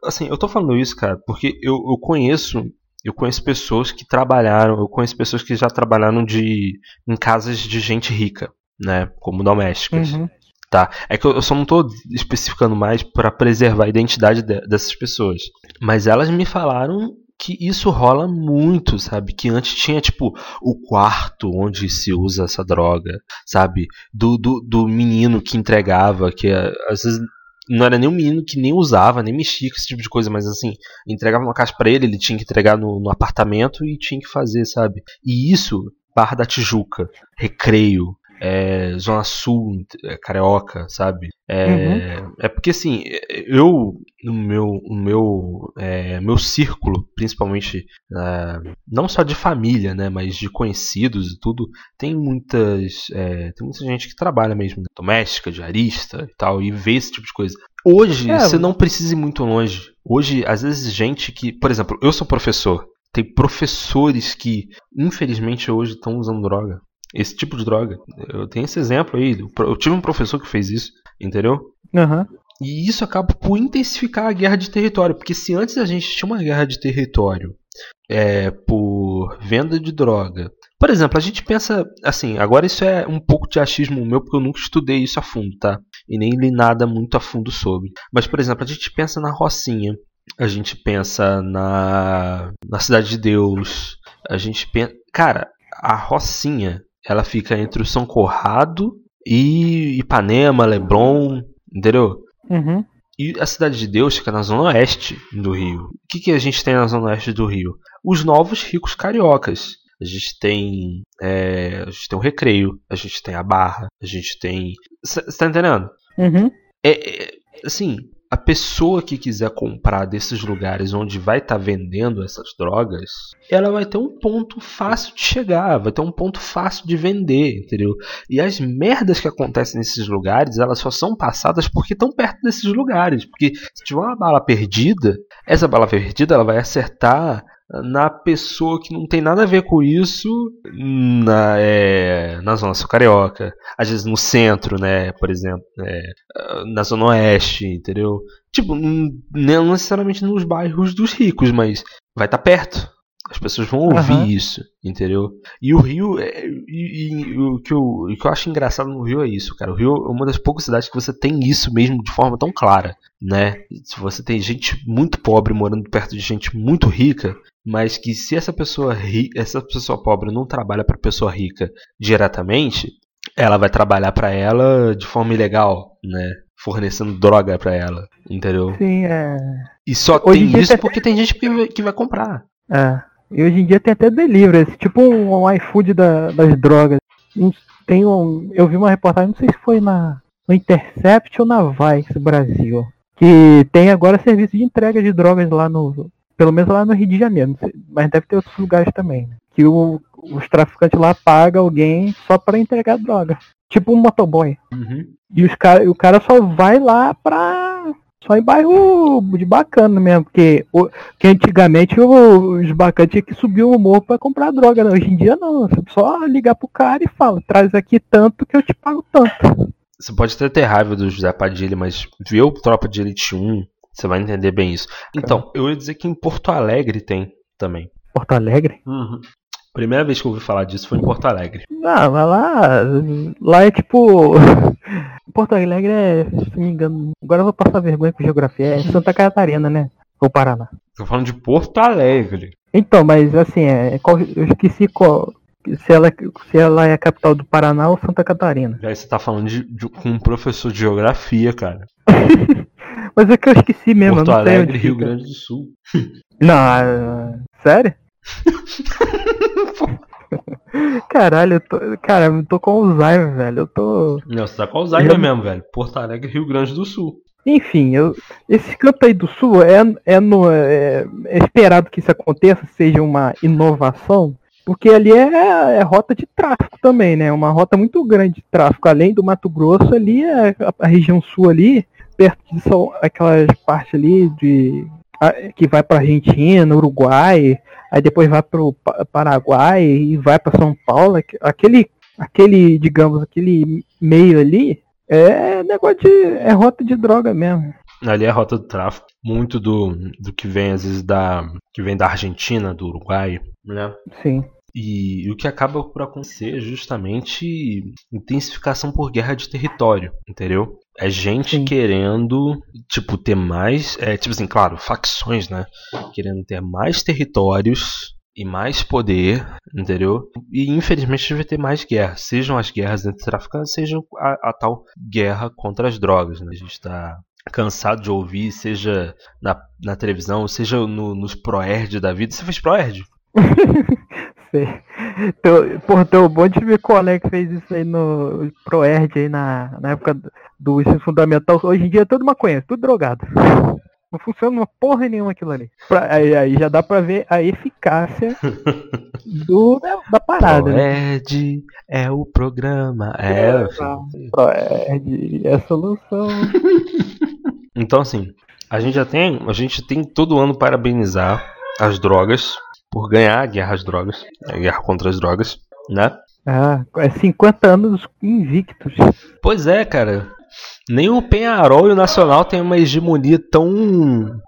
assim, eu tô falando isso, cara, porque eu, eu conheço eu conheço pessoas que trabalharam, eu conheço pessoas que já trabalharam de, em casas de gente rica, né, como domésticas. Uhum. Tá? É que eu, só não estou especificando mais para preservar a identidade de, dessas pessoas. Mas elas me falaram que isso rola muito, sabe? Que antes tinha, tipo, o quarto onde se usa essa droga, sabe? Do, do, do menino que entregava, que às vezes não era nem um menino que nem usava, nem mexia com esse tipo de coisa, mas assim, entregava uma caixa para ele, ele tinha que entregar no, no, apartamento e tinha que fazer, sabe? E isso, Barra da Tijuca, Recreio, é, Zona Sul, é, Carioca, sabe? É, uhum. é porque assim, eu no meu, no meu, é, meu círculo, principalmente é, não só de família, né, mas de conhecidos e tudo, tem muitas, é, tem muita gente que trabalha mesmo né, doméstica, diarista e tal, e vê esse tipo de coisa. Hoje é, você não precisa ir muito longe. Hoje, às vezes, gente que, por exemplo, eu sou professor. Tem professores que, infelizmente, hoje estão usando droga esse tipo de droga. Eu tenho esse exemplo aí. Eu tive um professor que fez isso, entendeu? Uhum. E isso acaba por intensificar a guerra de território. Porque se antes a gente tinha uma guerra de território é, por venda de droga. Por exemplo, a gente pensa assim, agora isso é um pouco de achismo meu, porque eu nunca estudei isso a fundo, tá? E nem li nada muito a fundo sobre. Mas, por exemplo, a gente pensa na Rocinha, a gente pensa na, na Cidade de Deus, a gente pensa. Cara, a Rocinha ela fica entre o São Corrado e Ipanema, Leblon, entendeu? Uhum. E a Cidade de Deus fica na zona oeste do Rio. O que, que a gente tem na zona oeste do Rio? Os novos ricos cariocas. A gente tem. É, a gente tem o Recreio, a gente tem a Barra, a gente tem. Você tá entendendo? Uhum. É, é, assim, a pessoa que quiser comprar desses lugares onde vai estar tá vendendo essas drogas, ela vai ter um ponto fácil de chegar, vai ter um ponto fácil de vender, entendeu? E as merdas que acontecem nesses lugares, elas só são passadas porque estão perto desses lugares. Porque se tiver uma bala perdida, essa bala perdida ela vai acertar na pessoa que não tem nada a ver com isso na, é, na zona sul carioca, às vezes no centro, né, por exemplo, é, na zona oeste, entendeu? Tipo, não necessariamente nos bairros dos ricos, mas vai estar tá perto, As pessoas vão ouvir uhum. isso, entendeu? E o Rio, é, e, e, o, que eu, o que eu acho engraçado no Rio é isso, cara. O Rio é uma das poucas cidades que você tem isso mesmo de forma tão clara, né? Se você tem gente muito pobre morando perto de gente muito rica, mas que se essa pessoa ri, essa pessoa pobre não trabalha para pessoa rica diretamente, ela vai trabalhar para ela de forma ilegal, né? Fornecendo droga para ela, entendeu? Sim, é. E só hoje tem isso porque tem gente que, que vai comprar. É. E hoje em dia tem até delivery, tipo um, um iFood da, das drogas. Tem um, eu vi uma reportagem, não sei se foi na no Intercept ou na Vice Brasil, que tem agora serviço de entrega de drogas lá no, pelo menos lá no Rio de Janeiro, sei, mas deve ter outros lugares também, né? que o, os traficantes lá pagam alguém só para entregar droga, tipo um motoboy. Uhum. E os cara, o cara só vai lá pra só em bairro de bacana mesmo, porque, o, que antigamente os bacanas tinham que subir o morro para comprar droga. Né? Hoje em dia não, você só ligar pro cara e fala, traz aqui tanto que eu te pago tanto. Você pode até ter raiva do José Padilha, mas viu o Tropa de Elite 1, você vai entender bem isso. Então, eu ia dizer que em Porto Alegre tem também. Porto Alegre? Uhum. Primeira vez que eu ouvi falar disso foi em Porto Alegre. Não, mas lá. Lá é tipo. Porto Alegre é, se me engano. Agora eu vou passar vergonha com geografia. É Santa Catarina, né? Ou Paraná. Tô falando de Porto Alegre. Então, mas assim, é, eu esqueci qual. Se ela, se ela é a capital do Paraná ou Santa Catarina. Aí você tá falando de, de, com um professor de geografia, cara. mas é que eu esqueci mesmo. Porto Alegre, Rio Grande do Sul. Não, sério? Caralho, eu tô. Cara, eu tô com Alzheimer, velho. Eu tô. Não, você tá com Alzheimer eu... mesmo, velho. Porto Alegre, Rio Grande do Sul. Enfim, eu, esse canto aí do sul é, é, no, é, é, esperado que isso aconteça, seja uma inovação, porque ali é, é, rota de tráfico também, né? Uma rota muito grande de tráfico. Além do Mato Grosso, ali é a, a região sul ali, perto de são aquelas partes ali de que vai para Argentina, Uruguai, aí depois vai para o Paraguai e vai para São Paulo, aquele, aquele, digamos, aquele meio ali é negócio de é rota de droga mesmo. Ali é rota do tráfico, muito do, do que vem às vezes da que vem da Argentina, do Uruguai, né? Sim. E o que acaba por acontecer é justamente intensificação por guerra de território, entendeu? É gente Sim. querendo, tipo, ter mais. É, tipo assim, claro, facções, né? Querendo ter mais territórios e mais poder, entendeu? E infelizmente vai ter mais guerras. Sejam as guerras entre traficantes, seja a, a, tal guerra contra as drogas. Né? A gente está cansado de ouvir, seja na, na televisão, seja no, nos Proerd da vida. Você fez Proerd? sei. Teu, porra, teu bom de ver qual que fez isso aí no ProErd aí na, na época do ensino fundamental. Hoje em dia é tudo maconha, tudo drogado. Não funciona uma porra nenhuma aquilo ali. Pra, aí, aí, já dá pra ver a eficácia do, da, da parada. ProErd né? é o programa. É, é ProErd é a solução. então assim, a gente já tem. A gente tem todo ano parabenizar as drogas por ganhar a guerra às drogas, a guerra contra as drogas, né? Ah, é 50 anos invictos. Pois é, cara. Nem o Penharol e o Nacional têm uma hegemonia tão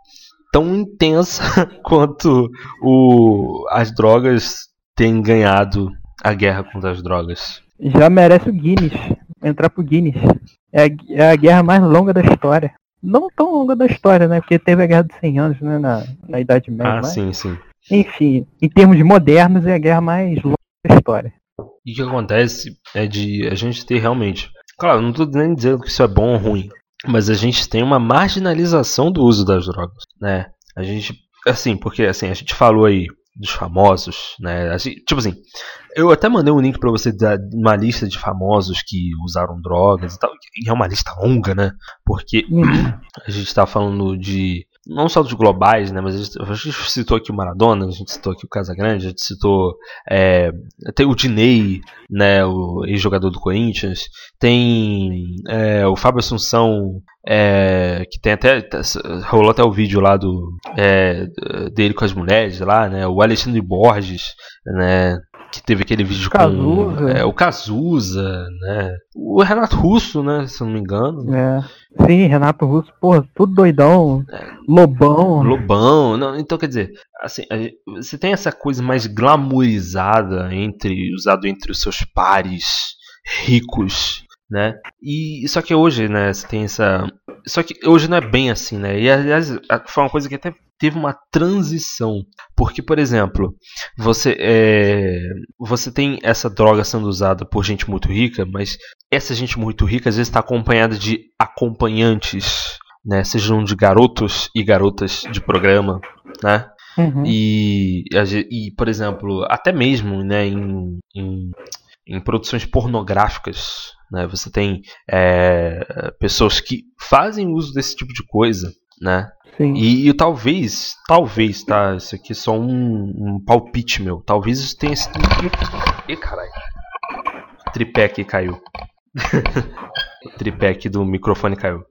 tão intensa quanto o, as drogas têm ganhado a guerra contra as drogas. Já merece o Guinness. Entrar pro Guinness. É a, é a guerra mais longa da história. Não tão longa da história, né? Porque teve a guerra dos 100 anos, né? Na, na Idade Média. Ah, mas... sim, sim. Enfim, em termos modernos, é a guerra mais longa da história. E o que acontece é de a gente ter realmente. Claro, não estou nem dizendo que isso é bom ou ruim, mas a gente tem uma marginalização do uso das drogas, né? A gente, assim, porque assim, a gente falou aí dos famosos, né? Assim, tipo assim, eu até mandei um link para você de uma lista de famosos que usaram drogas e tal. E é uma lista longa, né? Porque uhum. a gente tá falando de não só dos globais, né, mas a gente, a gente, citou aqui o Maradona, a gente citou aqui o Casagrande, a gente citou é, tem o Dinei, né, o ex-jogador do Corinthians, tem é, o Fábio Assunção, é, que tem até rolou até o vídeo lá do é, dele com as mulheres lá, né, o Alexandre Borges, né, que teve aquele vídeo Cazuza. com é, o Cazuza, né? O Renato Russo, né? Se não me engano. É. Sim, Renato Russo, porra, tudo doidão. Lobão. Lobão, não, então quer dizer, assim, você tem essa coisa mais glamourizada entre usado entre os seus pares ricos, né? E só que hoje, né, você tem essa só que hoje não é bem assim, né? E aliás, foi uma coisa que até teve uma transição, porque por exemplo, você é, você tem essa droga sendo usada por gente muito rica, mas essa gente muito rica às vezes está acompanhada de acompanhantes, né? Sejam de garotos e garotas de programa, né? Uhum. E, e, por exemplo, até mesmo né, em, em, em produções pornográficas, né, você tem é, pessoas que fazem uso desse tipo de coisa, né? Sim. E, e talvez, talvez, tá? Isso aqui é só um, um palpite meu. Talvez isso tenha sido. Ih, caralho. O tripé aqui caiu. o tripé aqui do microfone caiu.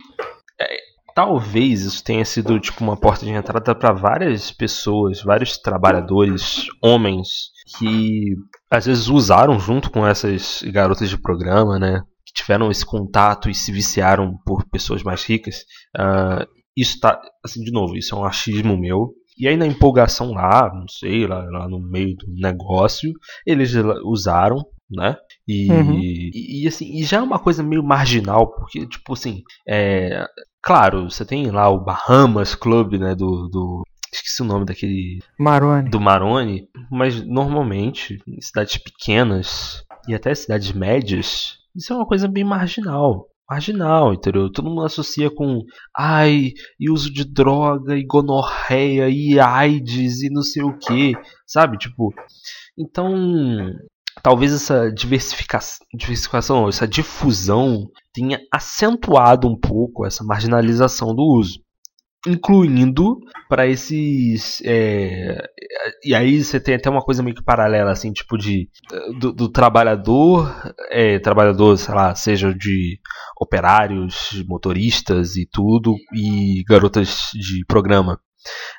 É, talvez isso tenha sido tipo uma porta de entrada para várias pessoas, vários trabalhadores, homens, que às vezes usaram junto com essas garotas de programa, né? Que tiveram esse contato e se viciaram por pessoas mais ricas. Ah, isso tá, assim, de novo, isso é um achismo meu. E aí na empolgação lá, não sei, lá, lá no meio do negócio, eles usaram, né? E, Uhum. e, e, assim, e já é uma coisa meio marginal, porque, tipo assim, é, claro, você tem lá o Bahamas Club, né, do, do esqueci o nome daquele Maroni. do Maroni, mas normalmente em cidades pequenas e até cidades médias, isso é uma coisa bem marginal. Marginal, entendeu? Todo mundo associa com ai, e uso de droga, e gonorreia, e AIDS, e não sei o que, sabe? Tipo, então, talvez essa diversificação, essa difusão tenha acentuado um pouco essa marginalização do uso incluindo para esses é, e aí você tem até uma coisa meio que paralela assim tipo de do, do trabalhador é, trabalhador sei lá seja de operários motoristas e tudo e garotas de programa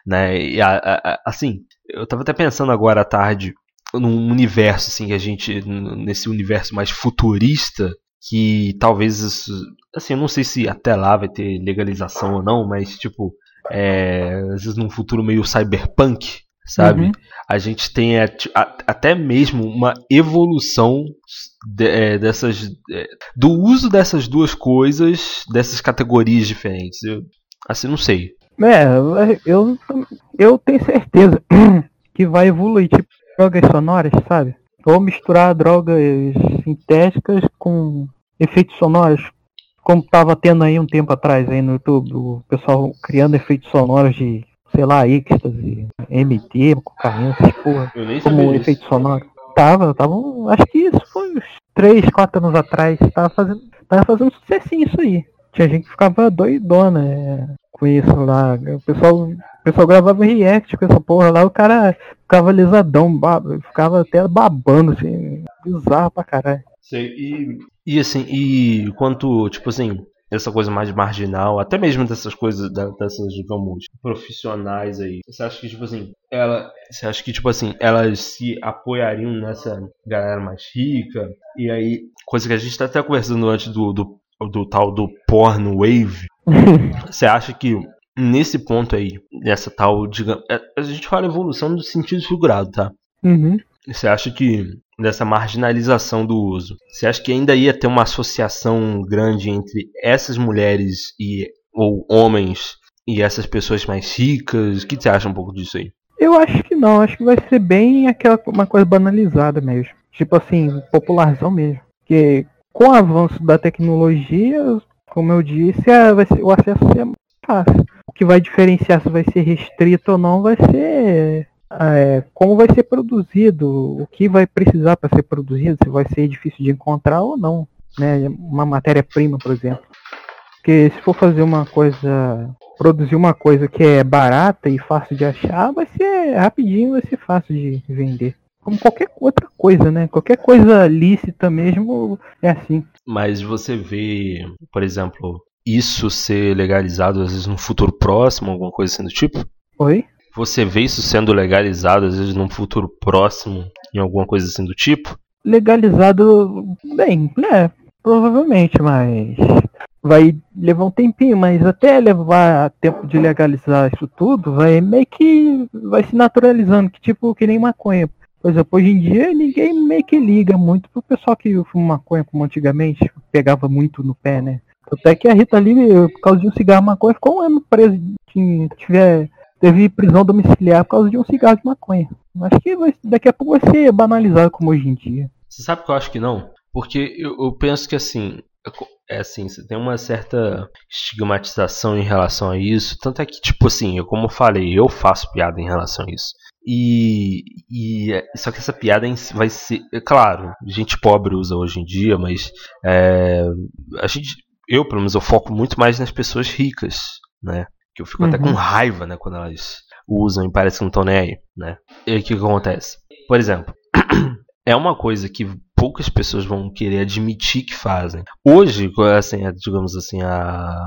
né? E a, a, assim eu tava até pensando agora à tarde num universo assim que a gente nesse universo mais futurista que talvez assim, eu não sei se até lá vai ter legalização ou não, mas tipo, é, às vezes num futuro meio cyberpunk, sabe? Uhum. A gente tem a, a, até mesmo uma evolução de, é, dessas é, do uso dessas duas coisas, dessas categorias diferentes. Eu, assim, não sei. É, eu, eu tenho certeza que vai evoluir, tipo, drogas sonoras, sabe? Ou misturar drogas sintéticas com efeitos sonoros, como tava tendo aí um tempo atrás aí no YouTube, o pessoal criando efeitos sonoros de, sei lá, êxtase, MT, cocaína, essas porra, Eu nem como efeito sonoro. Tava, tava, acho que isso foi uns 3, 4 anos atrás, tava fazendo, tava fazendo sucessinho isso aí. Tinha gente que ficava doidona é, com isso lá. O pessoal, o pessoal gravava react com essa porra lá, o cara ficava lisadão, ficava até babando, assim, bizarro pra caralho. Sei, e, e assim, e quanto, tipo assim, essa coisa mais marginal, até mesmo dessas coisas, dessas, digamos, profissionais aí. Você acha que, tipo assim, ela. Você acha que, tipo assim, elas se apoiariam nessa galera mais rica? E aí, coisa que a gente tá até conversando antes do, do, do tal do porn wave. Você acha que nesse ponto aí, nessa tal, digamos. é- A gente fala evolução no sentido figurado, tá? Uhum. Você acha que dessa marginalização do uso, você acha que ainda ia ter uma associação grande entre essas mulheres e ou homens e essas pessoas mais ricas? O que você acha um pouco disso aí? Eu acho que não, acho que vai ser bem aquela uma coisa banalizada mesmo. Tipo assim, popularzão mesmo. Porque com o avanço da tecnologia, como eu disse, ser- o acesso vai ser mais fácil. O que vai diferenciar se vai ser restrito ou não vai ser é, como vai ser produzido, o que vai precisar para ser produzido, se vai ser difícil de encontrar ou não. Né? Uma matéria-prima, por exemplo. Porque se for fazer uma coisa produzir uma coisa que é barata e fácil de achar, vai ser rapidinho, vai ser fácil de vender. Como qualquer outra coisa, né? Qualquer coisa lícita mesmo é assim. Mas você vê, por exemplo, isso ser legalizado às vezes no futuro próximo, alguma coisa assim do tipo? Oi? Você vê isso sendo legalizado, às vezes num futuro próximo, em alguma coisa assim do tipo? Legalizado, bem, né? Provavelmente, mas vai levar um tempinho, mas até levar tempo de legalizar isso tudo, vai meio que vai se naturalizando, que tipo que nem maconha. Por exemplo, hoje em dia ninguém meio que liga muito pro pessoal que fuma maconha como antigamente, pegava muito no pé, né? Até que a Rita Lee, por causa de um cigarro maconha, ficou um ano preso. Tiver, teve prisão domiciliar por causa de um cigarro de maconha. Acho que daqui a pouco vai ser banalizado como hoje em dia. Você sabe que eu acho que não? Porque eu, eu penso que assim, é assim, você tem uma certa estigmatização em relação a isso. Tanto é que, tipo assim, eu como falei, eu faço piada em relação a isso. E, e é, só que essa piada vai ser, é claro, gente pobre usa hoje em dia, mas é, a gente, eu pelo menos eu foco muito mais nas pessoas ricas, né? Que eu fico uhum. até com uhum. raiva, né, quando elas usam e parece que não estão nem aí, né? E aí o que, que acontece? Por exemplo, é uma coisa que poucas pessoas vão querer admitir que fazem. Hoje, assim, digamos assim, a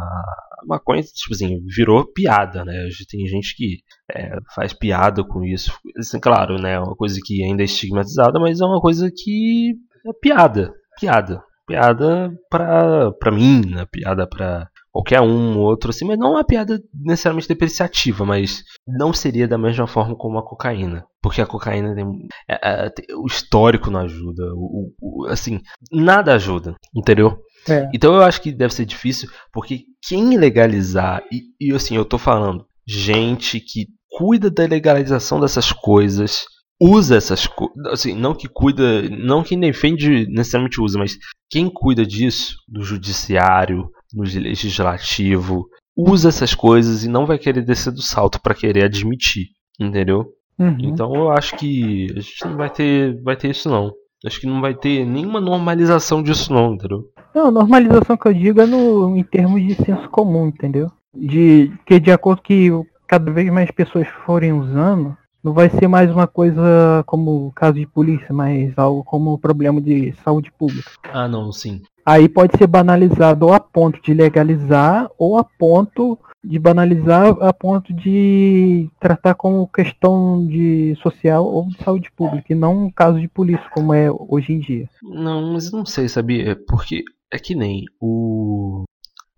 maconha, tipo assim, virou piada, né? Hoje tem gente que é, faz piada com isso. Assim, claro, né? É uma coisa que ainda é estigmatizada, mas é uma coisa que é piada. Piada. Piada pra, pra mim, né? Piada pra qualquer um outro assim, mas não é uma piada necessariamente depreciativa, mas não seria da mesma forma como a cocaína, porque a cocaína tem, é, é, o histórico não ajuda, o, o, assim nada ajuda, entendeu? É. Então eu acho que deve ser difícil, porque quem legalizar, e, e assim, eu tô falando, gente que cuida da legalização dessas coisas, usa essas coisas, assim, não que cuida, não quem defende necessariamente usa, mas quem cuida disso, do judiciário, no legislativo, usa essas coisas e não vai querer descer do salto para querer admitir, entendeu? Uhum. Então eu acho que a gente não vai ter, vai ter isso não. Acho que não vai ter nenhuma normalização disso não, entendeu? Não, normalização que eu digo é no, em termos de senso comum, entendeu? De que de acordo que cada vez mais pessoas forem usando, não vai ser mais uma coisa como caso de polícia, mas algo como problema de saúde pública. Ah, não, sim. Aí pode ser banalizado ou a ponto de legalizar ou a ponto de banalizar a ponto de tratar como questão de social ou de saúde pública, e não um caso de polícia como é hoje em dia. Não, mas não sei, sabia? Porque é que nem o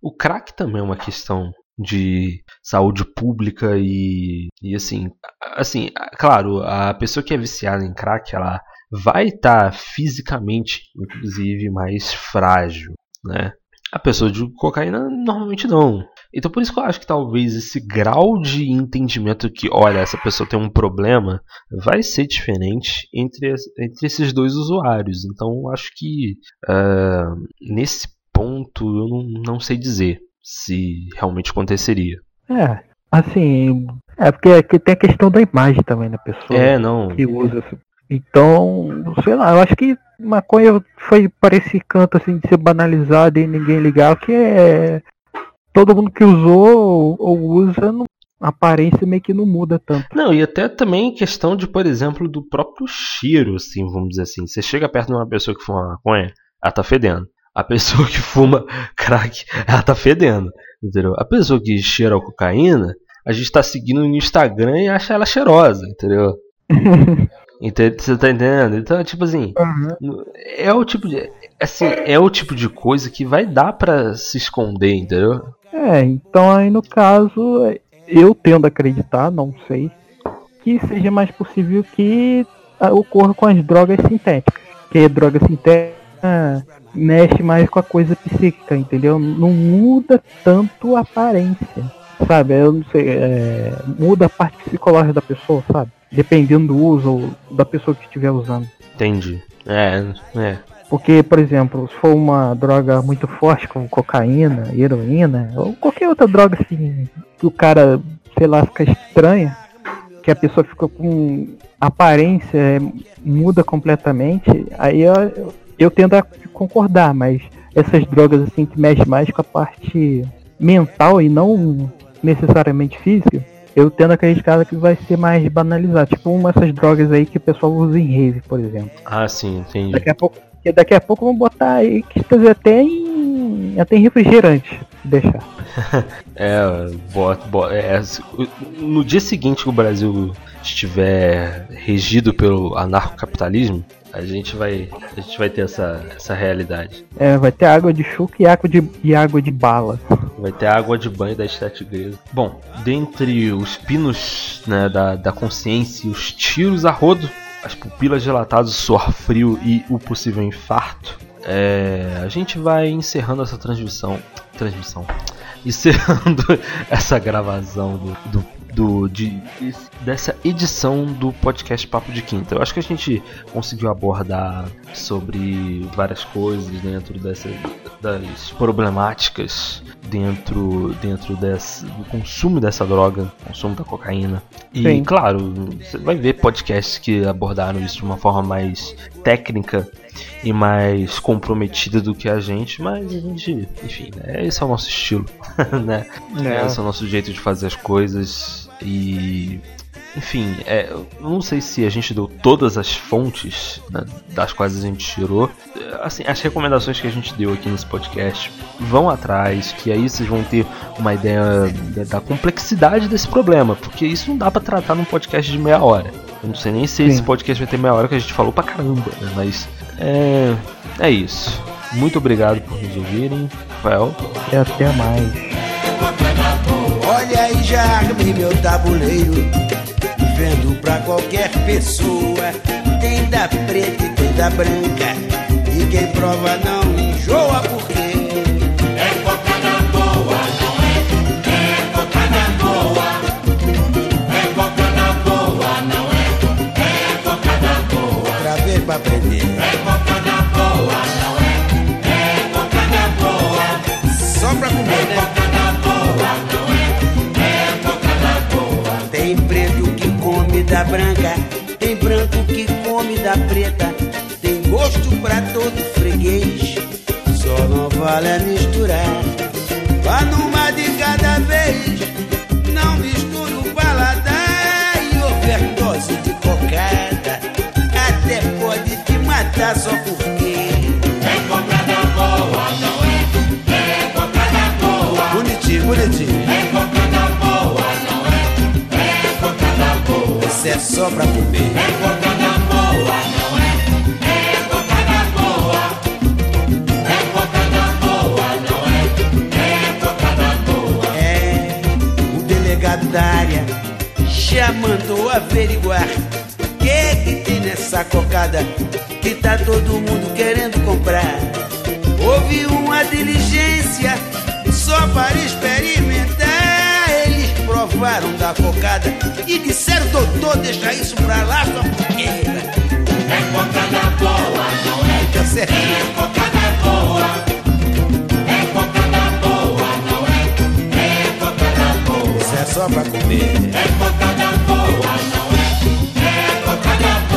o crack também é uma questão de saúde pública e, e assim, assim, claro, a pessoa que é viciada em crack, ela vai estar tá fisicamente, inclusive, mais frágil, né? A pessoa de cocaína normalmente não. Então por isso que eu acho que talvez esse grau de entendimento que, olha, essa pessoa tem um problema, vai ser diferente entre, entre esses dois usuários. Então eu acho que uh, nesse ponto eu não, não sei dizer se realmente aconteceria. É, assim, é porque aqui tem a questão da imagem também da pessoa é, não. que usa. Então, sei lá, eu acho que maconha foi para esse canto assim de ser banalizado e ninguém ligar, que é todo mundo que usou ou usa não, a aparência meio que não muda tanto. Não, e até também questão de, por exemplo, do próprio cheiro, assim, vamos dizer assim. Você chega perto de uma pessoa que fuma maconha, ela tá fedendo. A pessoa que fuma crack, ela tá fedendo. Entendeu? A pessoa que cheira a cocaína, a gente tá seguindo no Instagram e acha ela cheirosa, entendeu? entendeu? Você tá entendendo? Então, tipo assim, uhum. é o tipo de. Assim, é o tipo de coisa que vai dar para se esconder, entendeu? É, então aí no caso, eu tendo a acreditar, não sei, que seja mais possível que ocorra com as drogas sintéticas. Que droga sintética mexe mais com a coisa psíquica, entendeu? Não muda tanto a aparência, sabe? Eu não sei, é, muda a parte psicológica da pessoa, sabe? Dependendo do uso da pessoa que estiver usando. Entendi. É, é. Porque, por exemplo, se for uma droga muito forte, como cocaína, heroína, ou qualquer outra droga assim, que o cara, sei lá, fica estranha, que a pessoa fica com aparência é, muda completamente, aí eu, eu tendo a concordar, mas essas drogas assim que mexem mais com a parte mental e não necessariamente física, eu tendo a acreditar que vai ser mais banalizado. Tipo uma dessas drogas aí que o pessoal usa em rave, por exemplo. Ah, sim, entendi. Daqui a pouco, daqui a pouco vão botar aí que até em, até em refrigerante. deixar. é, bota, bota, é, no dia seguinte que o Brasil estiver regido pelo anarcocapitalismo, a gente vai, a gente vai ter essa, essa realidade. É, vai ter água de chuca e água de, e água de bala. Vai ter água de banho da estética igreja. Bom, dentre os pinos né, da, da consciência e os tiros a rodo, as pupilas dilatadas, o suor frio e o possível infarto, é, a gente vai encerrando essa transmissão. Transmissão. Encerrando essa gravação do, do do, de, dessa edição do podcast Papo de Quinta. Eu acho que a gente conseguiu abordar sobre várias coisas dentro dessa, das problemáticas dentro, dentro desse, do consumo dessa droga, consumo da cocaína. E, Sim. claro, você vai ver podcasts que abordaram isso de uma forma mais técnica e mais comprometida do que a gente, mas a gente, enfim, né, esse é o nosso estilo, né? É. Esse é o nosso jeito de fazer as coisas e enfim, é, eu não sei se a gente deu todas as fontes né, das quais a gente tirou. Assim, as recomendações que a gente deu aqui nesse podcast vão atrás, que aí vocês vão ter uma ideia da complexidade desse problema, porque isso não dá para tratar num podcast de meia hora. Eu não sei nem se Sim. esse podcast vai ter meia hora que a gente falou pra caramba, né? Mas é, é isso. Muito obrigado por nos ouvirem, Rafael. E até mais. Já meu tabuleiro. Vendo pra qualquer pessoa. Tem da preta e tem da branca. E quem prova não enjoa porque branca. Tem branco que come da preta. Tem gosto pra todo freguês. Só não vale a misturar. Vá numa de cada vez. Não misture o paladar e overdose de cocada. Até pode te matar só porque. É cocada boa, não é? É cocada boa. Bonitinho, bonitinho. Só pra comer. É cocada boa, não é? É cocada boa. É cocada boa, não é? É cocada boa. É, o delegado da área já mandou averiguar o que que tem nessa cocada que tá todo mundo querendo comprar. Houve uma diligência só para experimentar provaram da cocada e disseram, doutor, deixa isso pra lá, sua porque É cocada boa, não é. É cocada boa. É cocada boa, não é. É cocada boa. Isso é só pra comer. É cocada boa, não é. É cocada boa.